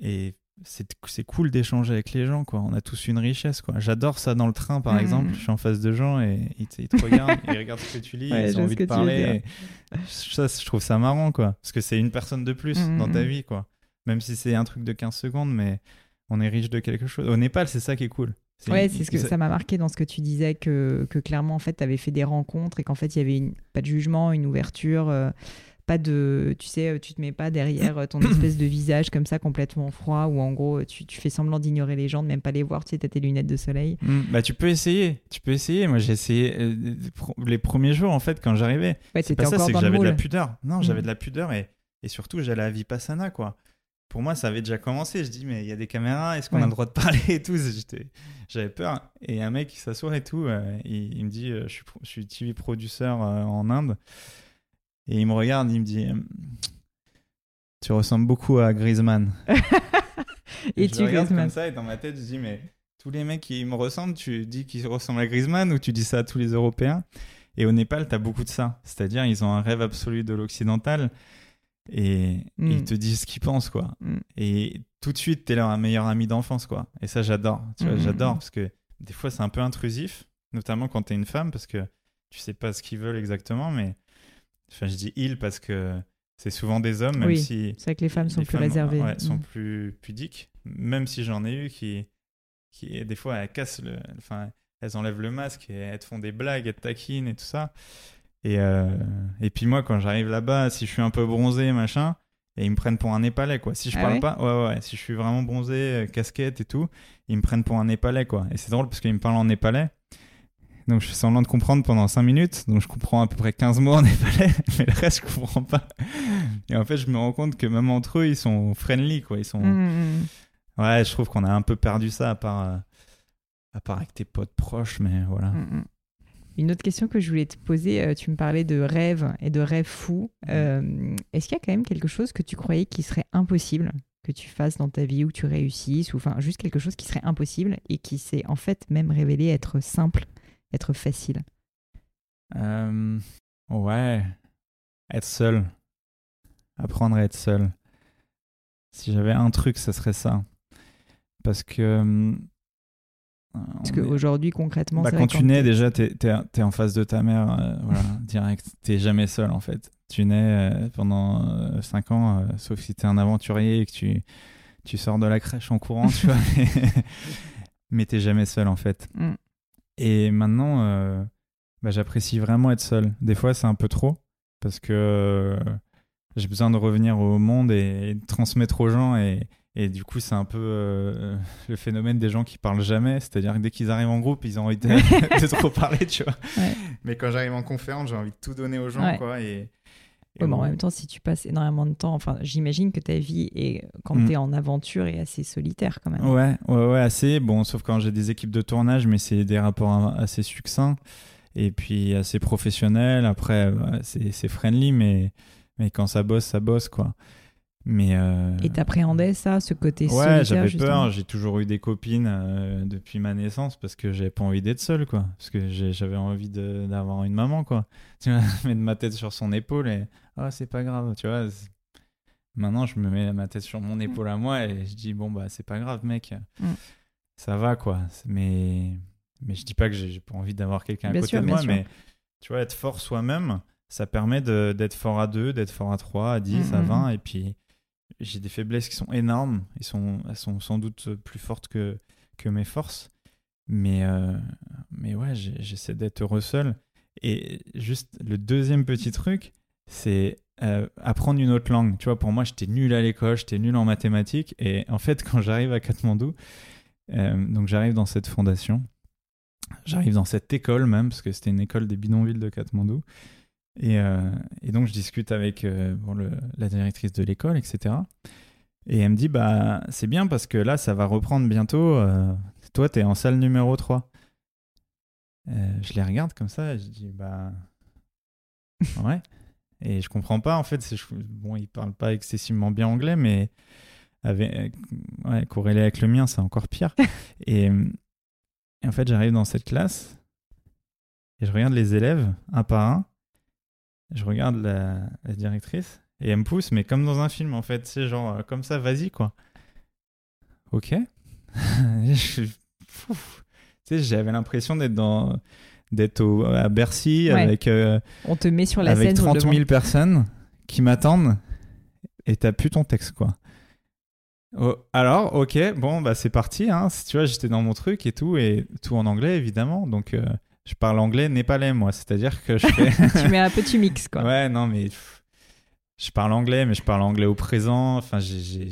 Et c'est c'est cool d'échanger avec les gens, quoi. On a tous une richesse, quoi. J'adore ça dans le train, par Mhm. exemple. Je suis en face de gens et ils te, ils te regardent, ils regardent ce que tu lis, Ouais, ils ont envie de parler. Ça, je trouve ça marrant, quoi. Parce que c'est une personne de plus dans ta vie, quoi. Même si c'est un truc de 15 secondes, mais on est riche de quelque chose. Au Népal, c'est ça qui est cool. Ouais, c'est ce que ça m'a marqué dans ce que tu disais que, que clairement en fait tu avais fait des rencontres et qu'en fait il y avait une, pas de jugement, une ouverture, euh, pas de tu sais euh, tu te mets pas derrière euh, ton *coughs* espèce de visage comme ça complètement froid ou en gros tu, tu fais semblant d'ignorer les gens, de même pas les voir, tu sais t'as tes lunettes de soleil. Mm, Bah, tu peux essayer. Tu peux essayer. Moi, j'ai essayé euh, les premiers jours, en fait, quand j'arrivais. Ouais, C'est pas ça, c'est que j'avais de la pudeur. Non, j'avais Mm. de la pudeur et, et surtout, j'allais à Vipassana, quoi. Pour moi, ça avait déjà commencé. Je dis, mais il y a des caméras, est-ce qu'on Ouais. a le droit de parler et tout? J'avais peur. Et un mec qui s'assoit et tout, euh, il, il me dit, euh, je suis, je suis TV produceur euh, en Inde. Et il me regarde, il me dit, tu ressembles beaucoup à Griezmann. *laughs* Et je tu regarde Griezmann. comme ça et dans ma tête, je dis, mais tous les mecs qui me ressemblent, tu dis qu'ils ressemblent à Griezmann ou tu dis ça à tous les Européens? Et au Népal, tu as beaucoup de ça. C'est-à-dire, ils ont un rêve absolu de l'occidental et, et Mm. ils te disent ce qu'ils pensent, quoi. Mm. Et tout de suite, tu es leur meilleur ami d'enfance, quoi. Et ça, j'adore. Tu vois, Mm, mm, j'adore parce que des fois, c'est un peu intrusif, notamment quand tu es une femme parce que tu sais pas ce qu'ils veulent exactement, mais enfin, je dis ils parce que c'est souvent des hommes, même Oui. si C'est vrai que les femmes sont les plus femmes, réservées. ouais, sont Mm. plus pudiques. Même si j'en ai eu qui, qui des fois, elles cassent le, enfin, elles enlèvent le masque et elles te font des blagues, elles te taquinent et tout ça. Et, euh, et puis moi, quand j'arrive là-bas, si je suis un peu bronzé, machin, et ils me prennent pour un Népalais, quoi. Si je Ah parle ouais? pas, ouais, ouais, si je suis vraiment bronzé, euh, casquette et tout, ils me prennent pour un Népalais, quoi. Et c'est drôle parce qu'ils me parlent en Népalais. Donc je fais semblant de comprendre pendant 5 minutes, donc je comprends à peu près 15 mots en népalais, *laughs* mais le reste je comprends pas. Et en fait je me rends compte que même entre eux ils sont friendly quoi, ils sont... Mm, mm, mm. Ouais je trouve qu'on a un peu perdu ça à part, euh, à part avec tes potes proches, mais voilà. Mm, mm. Une autre question que je voulais te poser, euh, tu me parlais de rêves et de rêves fous. Mm. Euh, Est-ce qu'il y a quand même quelque chose que tu croyais qui serait impossible que tu fasses dans ta vie ou que tu réussisses, ou enfin juste quelque chose qui serait impossible et qui s'est en fait même révélé être simple, être facile Euh, ouais, être seul. Apprendre à être seul. Si j'avais un truc, ça serait ça. Parce que... euh, Parce qu'aujourd'hui, concrètement, Bah, quand tu nais, déjà, t'es es, en face de ta mère, euh, voilà, *laughs* direct. T'es jamais seul, en fait. Tu nais euh, pendant 5 ans, euh, sauf si t'es un aventurier et que tu, tu sors de la crèche en courant, tu vois. *laughs* Mais t'es jamais seul, en fait. Mm. Et maintenant, euh, bah, j'apprécie vraiment être seul. Des fois, c'est un peu trop, parce que euh, j'ai besoin de revenir au monde et, et de transmettre aux gens. Et, et du coup, c'est un peu euh, *laughs* le phénomène des gens qui parlent jamais. C'est-à-dire que dès qu'ils arrivent en groupe, ils ont envie de, *laughs* de trop parler, tu vois. Ouais. Mais quand j'arrive en conférence, j'ai envie de tout donner aux gens, Ouais. quoi. Et, mais en bon, même temps, si tu passes énormément de temps, enfin, j'imagine que ta vie, est, quand Mm. tu es en aventure, est assez solitaire quand même. Ouais, ouais, ouais, assez. Bon, sauf quand j'ai des équipes de tournage, mais c'est des rapports assez succincts et puis assez professionnels. Après, ouais, c'est c'est friendly, mais, mais quand ça bosse, ça bosse, quoi. Mais. euh, Et t'appréhendais ça, ce côté Ouais, j'avais peur. J'ai toujours eu des copines euh, depuis ma naissance parce que j'avais pas envie d'être seul, quoi. Parce que j'avais envie d'avoir une maman, quoi. *laughs* Tu vois, mettre ma tête sur son épaule et ah, c'est pas grave, tu vois. Maintenant, je me mets ma tête sur mon épaule à moi et je dis bon bah c'est pas grave, mec. Mm. Ça va, quoi. Mais mais je dis pas que j'ai pas envie d'avoir quelqu'un à côté sûr, de moi, sûr. mais tu vois, être fort soi-même, ça permet d'être fort à deux, d'être fort à trois, à dix, Mm, à mm, vingt, et puis j'ai des faiblesses qui sont énormes. Ils sont, elles sont sans doute plus fortes que, que mes forces. Mais, euh, mais ouais, j'essaie d'être heureux seul. Et juste le deuxième petit truc, c'est euh, apprendre une autre langue. Tu vois, pour moi, j'étais nul à l'école, j'étais nul en mathématiques. Et en fait, *laughs* quand j'arrive à Katmandou, euh, donc j'arrive dans cette fondation, j'arrive dans cette école même, parce que c'était une école des bidonvilles de Katmandou. Et, euh, et donc, je discute avec euh, bon, le- la directrice de l'école, etc. Et elle me dit, bah, c'est bien parce que là, ça va reprendre bientôt. euh, toi, t'es en salle numéro 3. Euh, je les regarde comme ça et je dis, bah, *laughs* ouais. Et je comprends pas, en fait. je- Bon, ils parlent pas excessivement bien anglais, mais ouais, corrélé avec le mien, c'est encore pire. *laughs* et, et en fait, j'arrive dans cette classe et je regarde les élèves un par un. Je regarde la, la directrice et elle me pousse, mais comme dans un film en fait. C'est genre euh, comme ça, vas-y quoi. Ok. *laughs* J'avais l'impression d'être dans d'être à Bercy Ouais. avec, euh, On te met sur la avec scène. sur le 30 000 devant. personnes qui m'attendent et t'as plus ton texte quoi. Oh, alors, ok, bon, bah c'est parti. Hein. Tu vois, j'étais dans mon truc et tout, et tout en anglais évidemment. Donc, euh, je parle anglais népalais moi, c'est-à-dire que je fais. *laughs* tu mets un petit mix, quoi. Ouais, non, mais je parle anglais, mais je parle anglais au présent. Enfin, j'ai,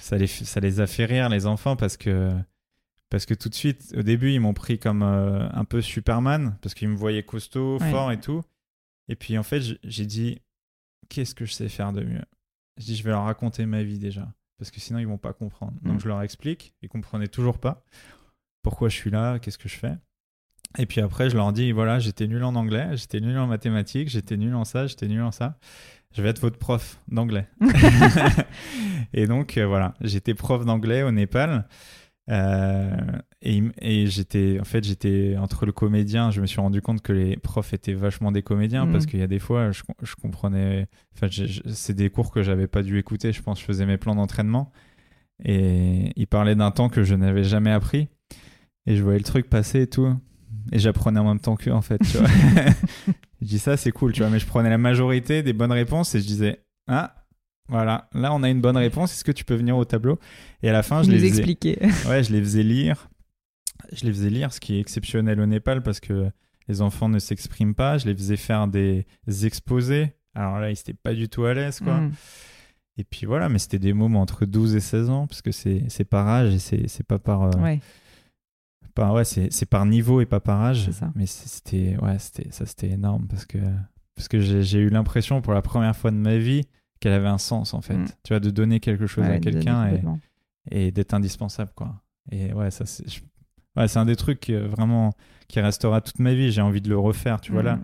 ça les, ça les a fait rire les enfants parce que parce que tout de suite, au début, ils m'ont pris comme euh, un peu Superman parce qu'ils me voyaient costaud, Ouais. fort et tout. Et puis en fait, j'ai dit, qu'est-ce que je sais faire de mieux? Je dis, je vais leur raconter ma vie déjà parce que sinon ils vont pas comprendre. Donc Mm. je leur explique, ils comprenaient toujours pas pourquoi je suis là, qu'est-ce que je fais. Et puis après, je leur dis, voilà, j'étais nul en anglais, j'étais nul en mathématiques, j'étais nul en ça, j'étais nul en ça. Je vais être votre prof d'anglais. *laughs* *laughs* et donc, euh, voilà, j'étais prof d'anglais au Népal. Euh, et et j'étais, en fait, j'étais entre le comédien. Je me suis rendu compte que les profs étaient vachement des comédiens Mhm. parce qu'il y a des fois, je, je comprenais. Enfin, c'est des cours que j'avais pas dû écouter. Je pense, je faisais mes plans d'entraînement et ils parlaient d'un temps que je n'avais jamais appris. Et je voyais le truc passer et tout. Et j'apprenais en même temps qu'eux, en fait, tu vois. *laughs* je dis ça, c'est cool, tu vois. Mais je prenais la majorité des bonnes réponses et je disais, ah, voilà, là, on a une bonne réponse. Est-ce que tu peux venir au tableau? Et à la fin, je nous les faisais, expliquer. *laughs* ouais, je les faisais lire. Je les faisais lire, ce qui est exceptionnel au Népal parce que les enfants ne s'expriment pas. Je les faisais faire des exposés. Alors là, ils n'étaient pas du tout à l'aise, quoi. Mm. Et puis voilà, mais c'était des mômes entre 12 et 16 ans, parce que c'est par âge et c'est c'est pas par. euh, Ouais, par- ouais, c'est c'est par niveau et pas par âge. Ça. Mais c'était ouais, c'était ça c'était énorme parce que parce que j'ai eu l'impression pour la première fois de ma vie qu'elle avait un sens en fait. Mm. Tu vois, de donner quelque chose Ouais, à quelqu'un et, d'être indispensable quoi. Et ouais, ça c'est ouais, c'est un des trucs euh, vraiment qui restera toute ma vie. J'ai envie de le refaire. Tu vois là, Mm.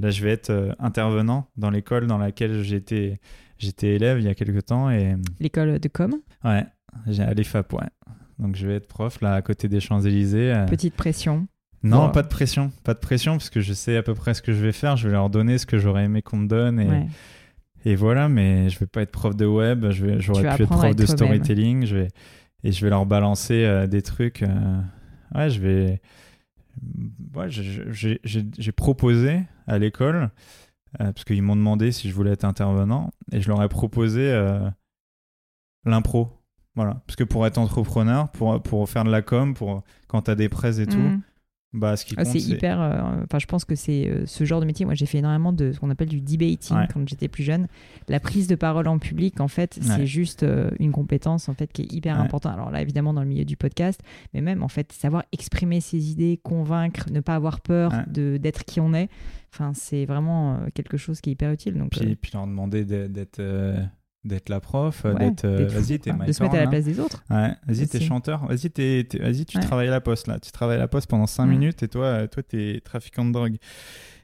là je vais être euh, intervenant dans l'école dans laquelle j'étais j'étais élève il y a quelques temps et L'école de com, ouais, j'ai à l'EFAP ouais. Donc je vais être prof là à côté des Champs-Élysées. euh, petite pression. non, pas de pression, pas de pression, parce que je sais à peu près ce que je vais faire. Je vais leur donner ce que j'aurais aimé qu'on me donne, et, Ouais. et voilà. Mais je vais pas être prof de web. Je vais, j'aurais pu être prof de être storytelling. Je vais et je vais leur balancer euh, des trucs. euh, ouais, je vais. Ouais, j'ai, proposé à l'école euh, parce qu'ils m'ont demandé si je voulais être intervenant, et je leur ai proposé euh, l'impro. Voilà, parce que pour être entrepreneur, pour, pour faire de la com, pour quand t'as des presse et tout, Mm. bah ce qui Ah, compte, c'est hyper. euh, Enfin, je pense que c'est euh, ce genre de métier. Moi, j'ai fait énormément de ce qu'on appelle du debating Ouais. quand j'étais plus jeune. La prise de parole en public, en fait, c'est juste euh, une compétence en fait qui est hyper Ouais. importante. Alors là, évidemment, dans le milieu du podcast, mais même en fait, savoir exprimer ses idées, convaincre, ne pas avoir peur de d'être qui on est. Enfin, c'est vraiment quelque chose qui est hyper utile. Donc, Puis, puis leur demander d'être d'être, la prof, euh, ouais, d'être euh, d'être vas-y, t'es de se mettre à la place des autres. Ouais, vas-y, t'es chanteur, vas-y, t'es, vas-y, tu Ouais. travailles à la poste là, tu travailles à la poste pendant 5 Mm. minutes et toi, euh, toi, t'es trafiquant de drogue.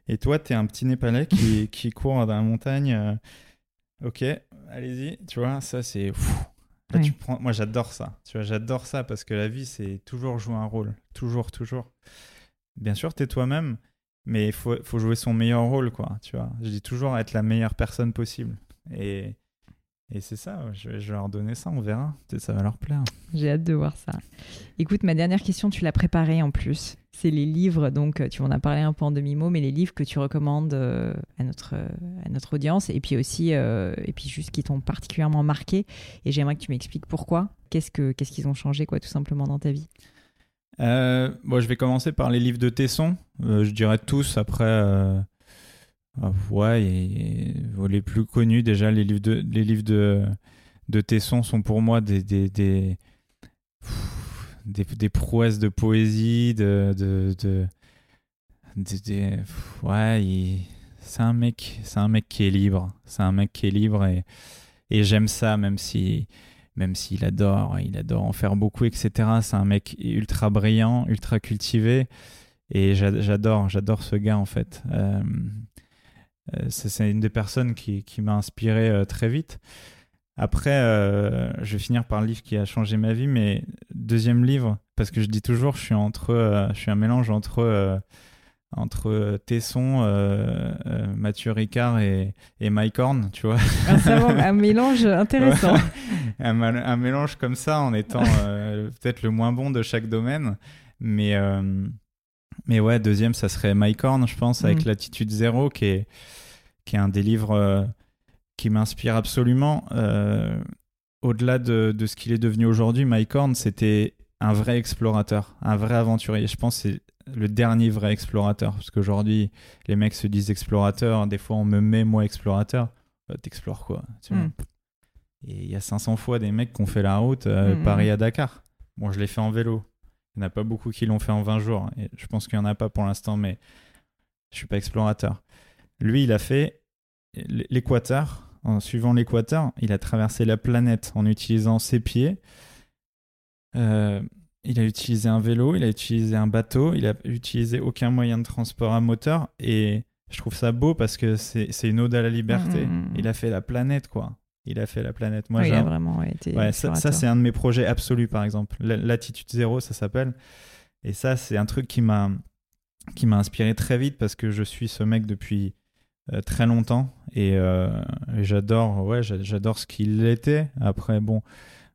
Et toi, t'es un petit Népalais qui, *laughs* qui court dans la montagne. euh, ok, allez-y, tu vois, ça c'est. Là, tu prends... Moi, j'adore ça. Tu vois, j'adore ça parce que la vie, c'est toujours jouer un rôle. Toujours, toujours. Bien sûr, t'es toi-même, mais il faut, faut jouer son meilleur rôle, quoi. Tu vois, je dis toujours être la meilleure personne possible. Et, et c'est ça, je, vais- leur donner ça, on verra. Peut-être ça va leur plaire. J'ai hâte de voir ça. Écoute, ma dernière question, tu l'as préparée en plus. C'est les livres, donc tu en as parlé un peu en demi-mot, mais les livres que tu recommandes euh, à, notre, euh, à notre audience, et puis aussi, euh, et puis juste qui t'ont particulièrement marqué. Et j'aimerais que tu m'expliques pourquoi. Qu'est-ce que qu'est-ce qu'ils ont changé, quoi, tout simplement dans ta vie? Euh, bon, je vais commencer par les livres de Tesson. Euh, je dirais tous après. Ah, ouais, les plus connus déjà, les livres de, les livres de, de Tesson sont pour moi des, des, des, des, des prouesses de poésie, de. de, de, ouais, c'est un mec, c'est un mec qui est libre. C'est un mec qui est libre et, et j'aime ça, même si même s'il adore, il adore en faire beaucoup, etc. C'est un mec ultra brillant, ultra cultivé, et j'a- j'adore, j'adore ce gars en fait. Euh, c'est c'est une des personnes qui, qui m'a inspiré euh, très vite. Après, euh, je vais finir par le livre qui a changé ma vie, mais deuxième livre, parce que je dis toujours, je suis entre, euh, je suis un mélange entre euh, entre Tesson, Mathieu Ricard et, et Mike Horn, tu vois. Un, *laughs* *laughs* un mélange intéressant. un, un, mélange comme ça, en étant peut-être le moins bon de chaque domaine, mais mais ouais, deuxième, ça serait Mike Horn, je pense, avec mm. l'attitude zéro, qui est qui est un des livres qui m'inspire absolument. Euh, au-delà de, de, ce qu'il est devenu aujourd'hui, Mike Horn, c'était un vrai explorateur, un vrai aventurier. Je pense que c'est le dernier vrai explorateur. Parce qu'aujourd'hui, les mecs se disent explorateurs. Des fois, on me met, moi, explorateur. Euh, t'explores quoi hmm. Et il y a 500 fois des mecs qui ont fait la route euh, hmm, hmm, Paris à Dakar. Bon, je l'ai fait en vélo. Il n'y en a pas beaucoup qui l'ont fait en 20 jours. Et je pense qu'il n'y en a pas pour l'instant, mais je suis pas explorateur. Lui, il a fait l'équateur, en suivant l'équateur, il a traversé la planète en utilisant ses pieds. Euh, il a utilisé un vélo, il a utilisé un bateau, il a utilisé aucun moyen de transport à moteur. Et je trouve ça beau parce que c'est une ode à la liberté. Mmh. Il a fait la planète, quoi. Il a fait la planète. Moi, il a vraiment été. Ouais, ça, ça c'est un de mes projets absolus, par exemple. L'attitude zéro, ça s'appelle. Et ça, c'est un truc qui m'a qui m'a inspiré très vite parce que je suis ce mec depuis très longtemps. Euh, et, j'adore ouais j'adore ce qu'il était. Après bon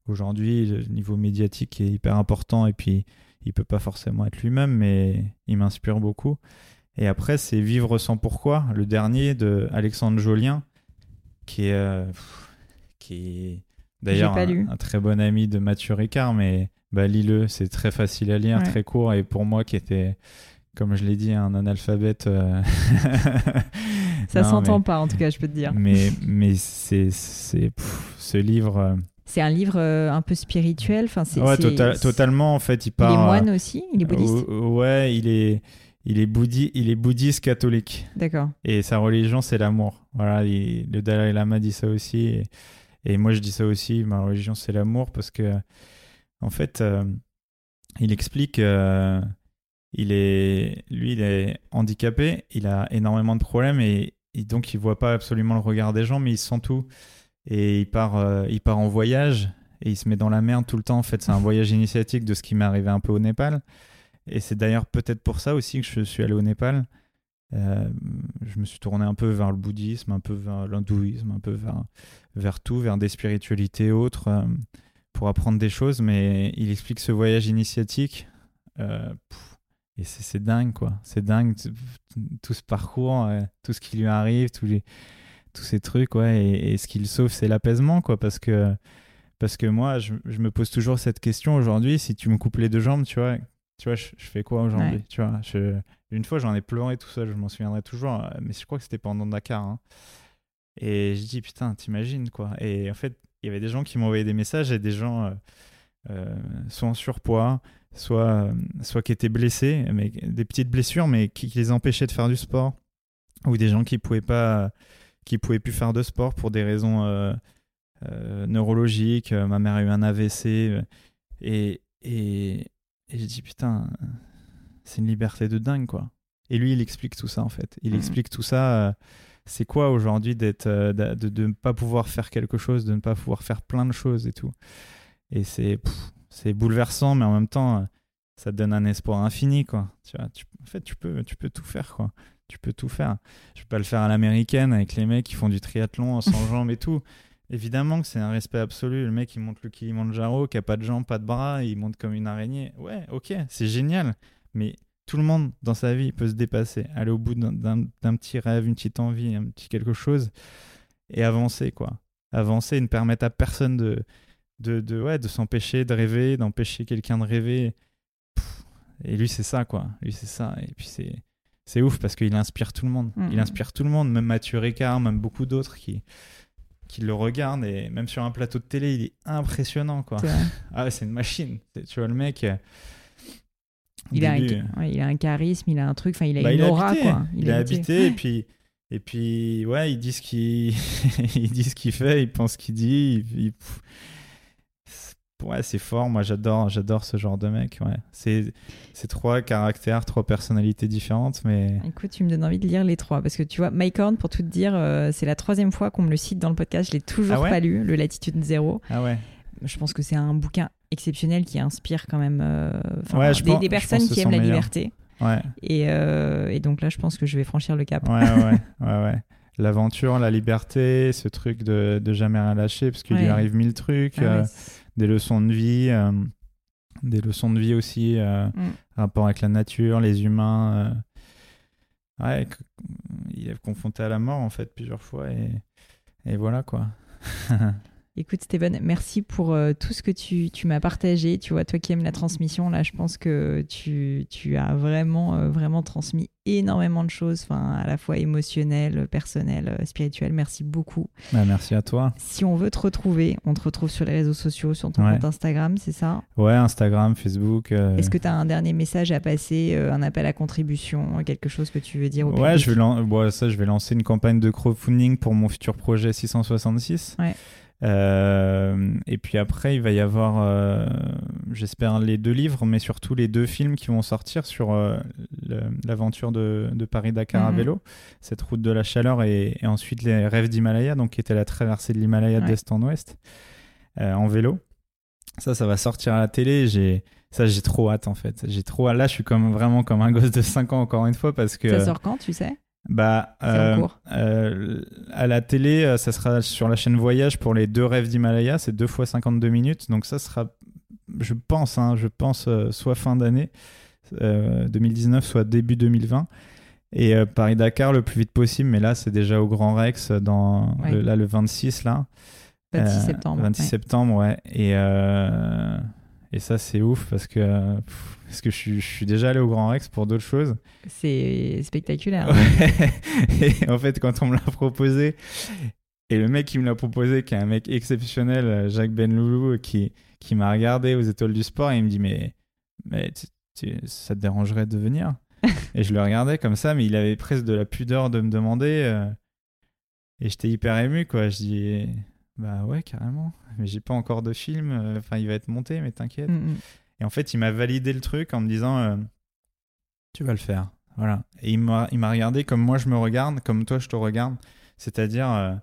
aujourd'hui le niveau médiatique est hyper important et puis il peut pas forcément être lui-même mais il m'inspire beaucoup. Et après c'est vivre sans pourquoi le dernier de Alexandre Jolien qui est euh, qui est d'ailleurs un, très bon ami de Mathieu Ricard mais bah lis-le c'est très facile à lire très court. Et pour moi qui était comme je l'ai dit, un analphabète. Euh, *laughs* ça s'entend pas, en tout cas, je peux te dire. Mais, mais c'est, c'est ce livre. Euh, c'est un livre euh, un peu spirituel. Enfin, c'est, ouais, tota-, totalement. En fait, il part. Il est moine aussi. Il est bouddhiste. ouais, il est. Il est, bouddhi, il est bouddhiste catholique. D'accord. Et sa religion, c'est l'amour. Voilà, le Dalai Lama dit ça aussi. Et, moi, je dis ça aussi. Ma religion, c'est l'amour parce que, en fait, il explique il est, lui, il est handicapé, il a énormément de problèmes et, donc il voit pas absolument le regard des gens, mais il sent tout. Et il part, euh, il part en voyage et il se met dans la merde tout le temps. En fait, c'est un *laughs* voyage initiatique de ce qui m'est arrivé un peu au Népal. Et c'est d'ailleurs peut-être pour ça aussi que je suis allé au Népal. Euh, je me suis tourné un peu vers le bouddhisme, un peu vers l'hindouisme, un peu vers, vers tout, vers des spiritualités autres, euh, pour apprendre des choses. Mais il explique ce voyage initiatique. Et c'est dingue, quoi. C'est dingue, tout ce parcours, euh, tout ce qui lui arrive, tous, les, tous ces trucs, ouais. Et, ce qu'il sauve, c'est l'apaisement, quoi. Parce que, parce que moi, je, je, me pose toujours cette question aujourd'hui. Si tu me coupes les deux jambes, tu vois, tu vois je, fais quoi aujourd'hui Tu vois, je, une fois, j'en ai pleuré tout seul, je m'en souviendrai toujours. Euh, mais je crois que c'était pendant Dakar. Hein. Et je dis, putain, t'imagines, quoi. Et en fait, il y avait des gens qui m'envoyaient des messages et des gens, euh, euh soit en surpoids, soit, soit qui étaient blessés, mais des petites blessures, mais qui, les empêchaient de faire du sport, ou des gens qui pouvaient pas, qui pouvaient plus faire de sport pour des raisons euh, euh, neurologiques. Ma mère a eu un AVC, et, et, et je dis putain, c'est une liberté de dingue quoi. Et lui, il explique tout ça en fait. Il mmh. explique tout ça. Euh, c'est quoi aujourd'hui d'être, de, de ne pas pouvoir faire quelque chose, de ne pas pouvoir faire plein de choses et tout. Et c'est c'est bouleversant, mais en même temps, ça te donne un espoir infini, quoi. Tu vois, en fait, tu peux, tu peux tout faire, quoi. Tu peux tout faire. Je peux pas le faire à l'américaine avec les mecs qui font du triathlon sans *laughs* jambes et tout. Évidemment que c'est un respect absolu. Le mec, il monte le Kilimanjaro, qui a pas de jambes, pas de bras, il monte comme une araignée. Ouais, ok, c'est génial. Mais tout le monde dans sa vie peut se dépasser, aller au bout d'un petit rêve, une petite envie, un petit quelque chose, et avancer, quoi. Avancer et ne permettre à personne de, de, de, ouais, de s'empêcher de rêver, d'empêcher quelqu'un de rêver. et lui, c'est ça, quoi. Lui, c'est ça. Et puis, c'est, c'est ouf parce qu'il inspire tout le monde. Il mm-hmm. inspire tout le monde, même Mathieu Ricard, même beaucoup d'autres qui, qui le regardent. Et même sur un plateau de télé, il est impressionnant, quoi. *laughs* ah c'est une machine. Tu vois, le mec. Euh, il, a un, il a un charisme, il a un truc, enfin, il a bah, une aura, quoi. Il, a habité, et *laughs* puis. Et puis, ouais, il dit ce qu'il, *laughs* il dit ce qu'il fait, il pense ce qu'il dit. Il, ouais, c'est fort. Moi, j'adore, j'adore ce genre de mec. Ouais. C'est, c'est trois caractères, trois personnalités différentes, mais. Écoute, tu me donnes envie de lire les trois parce que tu vois, Mike Horn, pour tout te dire, euh, c'est la troisième fois qu'on me le cite dans le podcast. Je l'ai toujours Ah ouais pas lu, le Latitude Zéro. Ah ouais. Je pense que c'est un bouquin exceptionnel qui inspire quand même euh, Ouais, des, pense- des je personnes qui aiment la liberté. Ouais. Et, euh, et donc là, je pense que je vais franchir le cap. Ouais, ouais, ouais, ouais. L'aventure, la liberté, ce truc de, de jamais rien lâcher, parce qu'il lui arrive mille trucs, Ah des leçons de vie, euh, des leçons de vie aussi, euh, Mm. rapport avec la nature, les humains. euh. Ouais, il est confronté à la mort en fait plusieurs fois et, et voilà quoi. *laughs* Écoute, Steven, merci pour euh, tout ce que tu, tu m'as partagé. Tu vois, toi qui aimes la transmission, là, je pense que tu, tu as vraiment, euh, vraiment transmis énormément de choses, enfin, à la fois émotionnelles, personnelles, euh, spirituelles. Merci beaucoup. Bah, merci à toi. Si on veut te retrouver, on te retrouve sur les réseaux sociaux, sur ton Ouais. compte Instagram, c'est ça? Ouais, Instagram, Facebook. euh, Est-ce que tu as un dernier message à passer, un appel à contribution, quelque chose que tu veux dire au Ouais, je vais, lan- bon, ça, je vais lancer une campagne de crowdfunding pour mon futur projet 666. Ouais. Euh, et puis après, il va y avoir, euh, j'espère, les deux livres, mais surtout les deux films qui vont sortir sur euh, l'aventure de, de Paris-Dakar à Mhm. vélo, cette route de la chaleur, et, et ensuite les rêves d'Himalaya, donc qui était la traversée de l'Himalaya Ouais. d'est en ouest, en vélo. Ça, ça va sortir à la télé. J'ai ça, j'ai trop hâte en fait. J'ai trop hâte. Là, je suis comme vraiment comme un gosse de 5 ans encore une fois parce que Ça sort quand, tu sais? Bah, euh, euh, à la télé, euh, ça sera sur la chaîne Voyage pour les deux rêves d'Himalaya. C'est deux fois 52 minutes. Donc ça sera, je pense, hein, je pense, euh, soit fin d'année euh, 2019, soit début 2020. Et Paris-Dakar le plus vite possible. Mais là, c'est déjà au Grand Rex, dans Ouais. le, là, le 26, là. 26 Euh, septembre. 26 ouais. septembre, ouais. Et, et ça, c'est ouf parce que, pff, parce que je, suis, je suis déjà allé au Grand Rex pour d'autres choses. C'est spectaculaire. Ouais. *laughs* Et en fait, quand on me l'a proposé, et le mec qui me l'a proposé, qui est un mec exceptionnel, Jacques Benloulou, qui, qui m'a regardé aux étoiles du sport, et il me dit Mais, mais ça te dérangerait de venir? *laughs* Et je le regardais comme ça, mais il avait presque de la pudeur de me demander. euh, et j'étais hyper ému, quoi. Je dis Bah ouais, carrément. Mais j'ai pas encore de film. euh, Enfin, il va être monté, mais t'inquiète. Mm, mm. Et en fait, il m'a validé le truc en me disant euh, Tu vas le faire. Voilà. Et il m'a regardé comme moi je me regarde, comme toi je te regarde. C'est-à-dire, euh,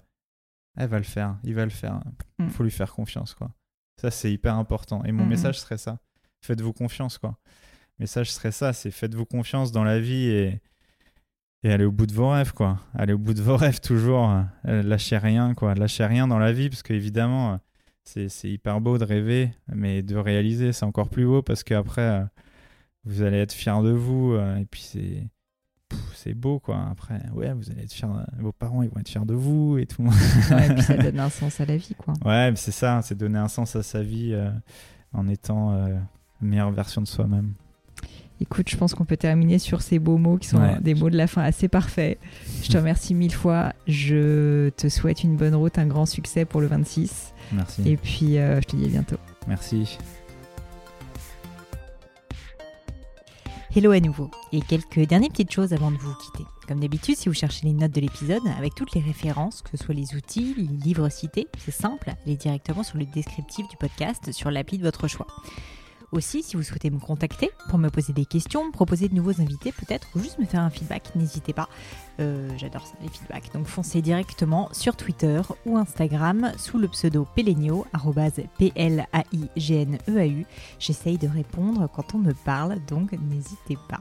elle va le faire, il va le faire. Il Mm. faut lui faire confiance, quoi. Ça, c'est hyper important. Et mon Mm, message serait ça faites-vous confiance, quoi. Message serait ça c'est faites-vous confiance dans la vie et, et allez au bout de vos rêves, quoi. Allez au bout de vos *laughs* rêves, toujours. Euh, lâchez rien, quoi. Lâchez rien dans la vie, parce qu'évidemment. euh, c'est c'est hyper beau de rêver, mais de réaliser, c'est encore plus beau parce qu'après, euh, vous allez être fiers de vous. et puis, c'est pff, c'est beau, quoi. Après, ouais, vous allez être fiers. de- Vos parents, ils vont être fiers de vous et tout. Ouais, et puis ça *laughs* donne un sens à la vie, quoi. ouais, mais c'est ça, c'est donner un sens à sa vie euh, en étant euh, la meilleure version de soi-même. Écoute, je pense qu'on peut terminer sur ces beaux mots qui sont Ouais. des mots de la fin assez parfaits. Je te remercie mille fois. Je te souhaite une bonne route, un grand succès pour le 26. Merci. Et puis, euh, je te dis à bientôt. Merci. Hello à nouveau. Et quelques dernières petites choses avant de vous quitter. Comme d'habitude, si vous cherchez les notes de l'épisode, avec toutes les références, que ce soit les outils, les livres cités, c'est simple, allez directement sur le descriptif du podcast sur l'appli de votre choix. Aussi, si vous souhaitez me contacter pour me poser des questions, me proposer de nouveaux invités peut-être, ou juste me faire un feedback, n'hésitez pas. Euh, J'adore ça, les feedbacks. Donc foncez directement sur Twitter ou Instagram sous le pseudo Pelenio, arrobase P-L-A-I-G-N-E-A-U. J'essaye de répondre quand on me parle, donc n'hésitez pas.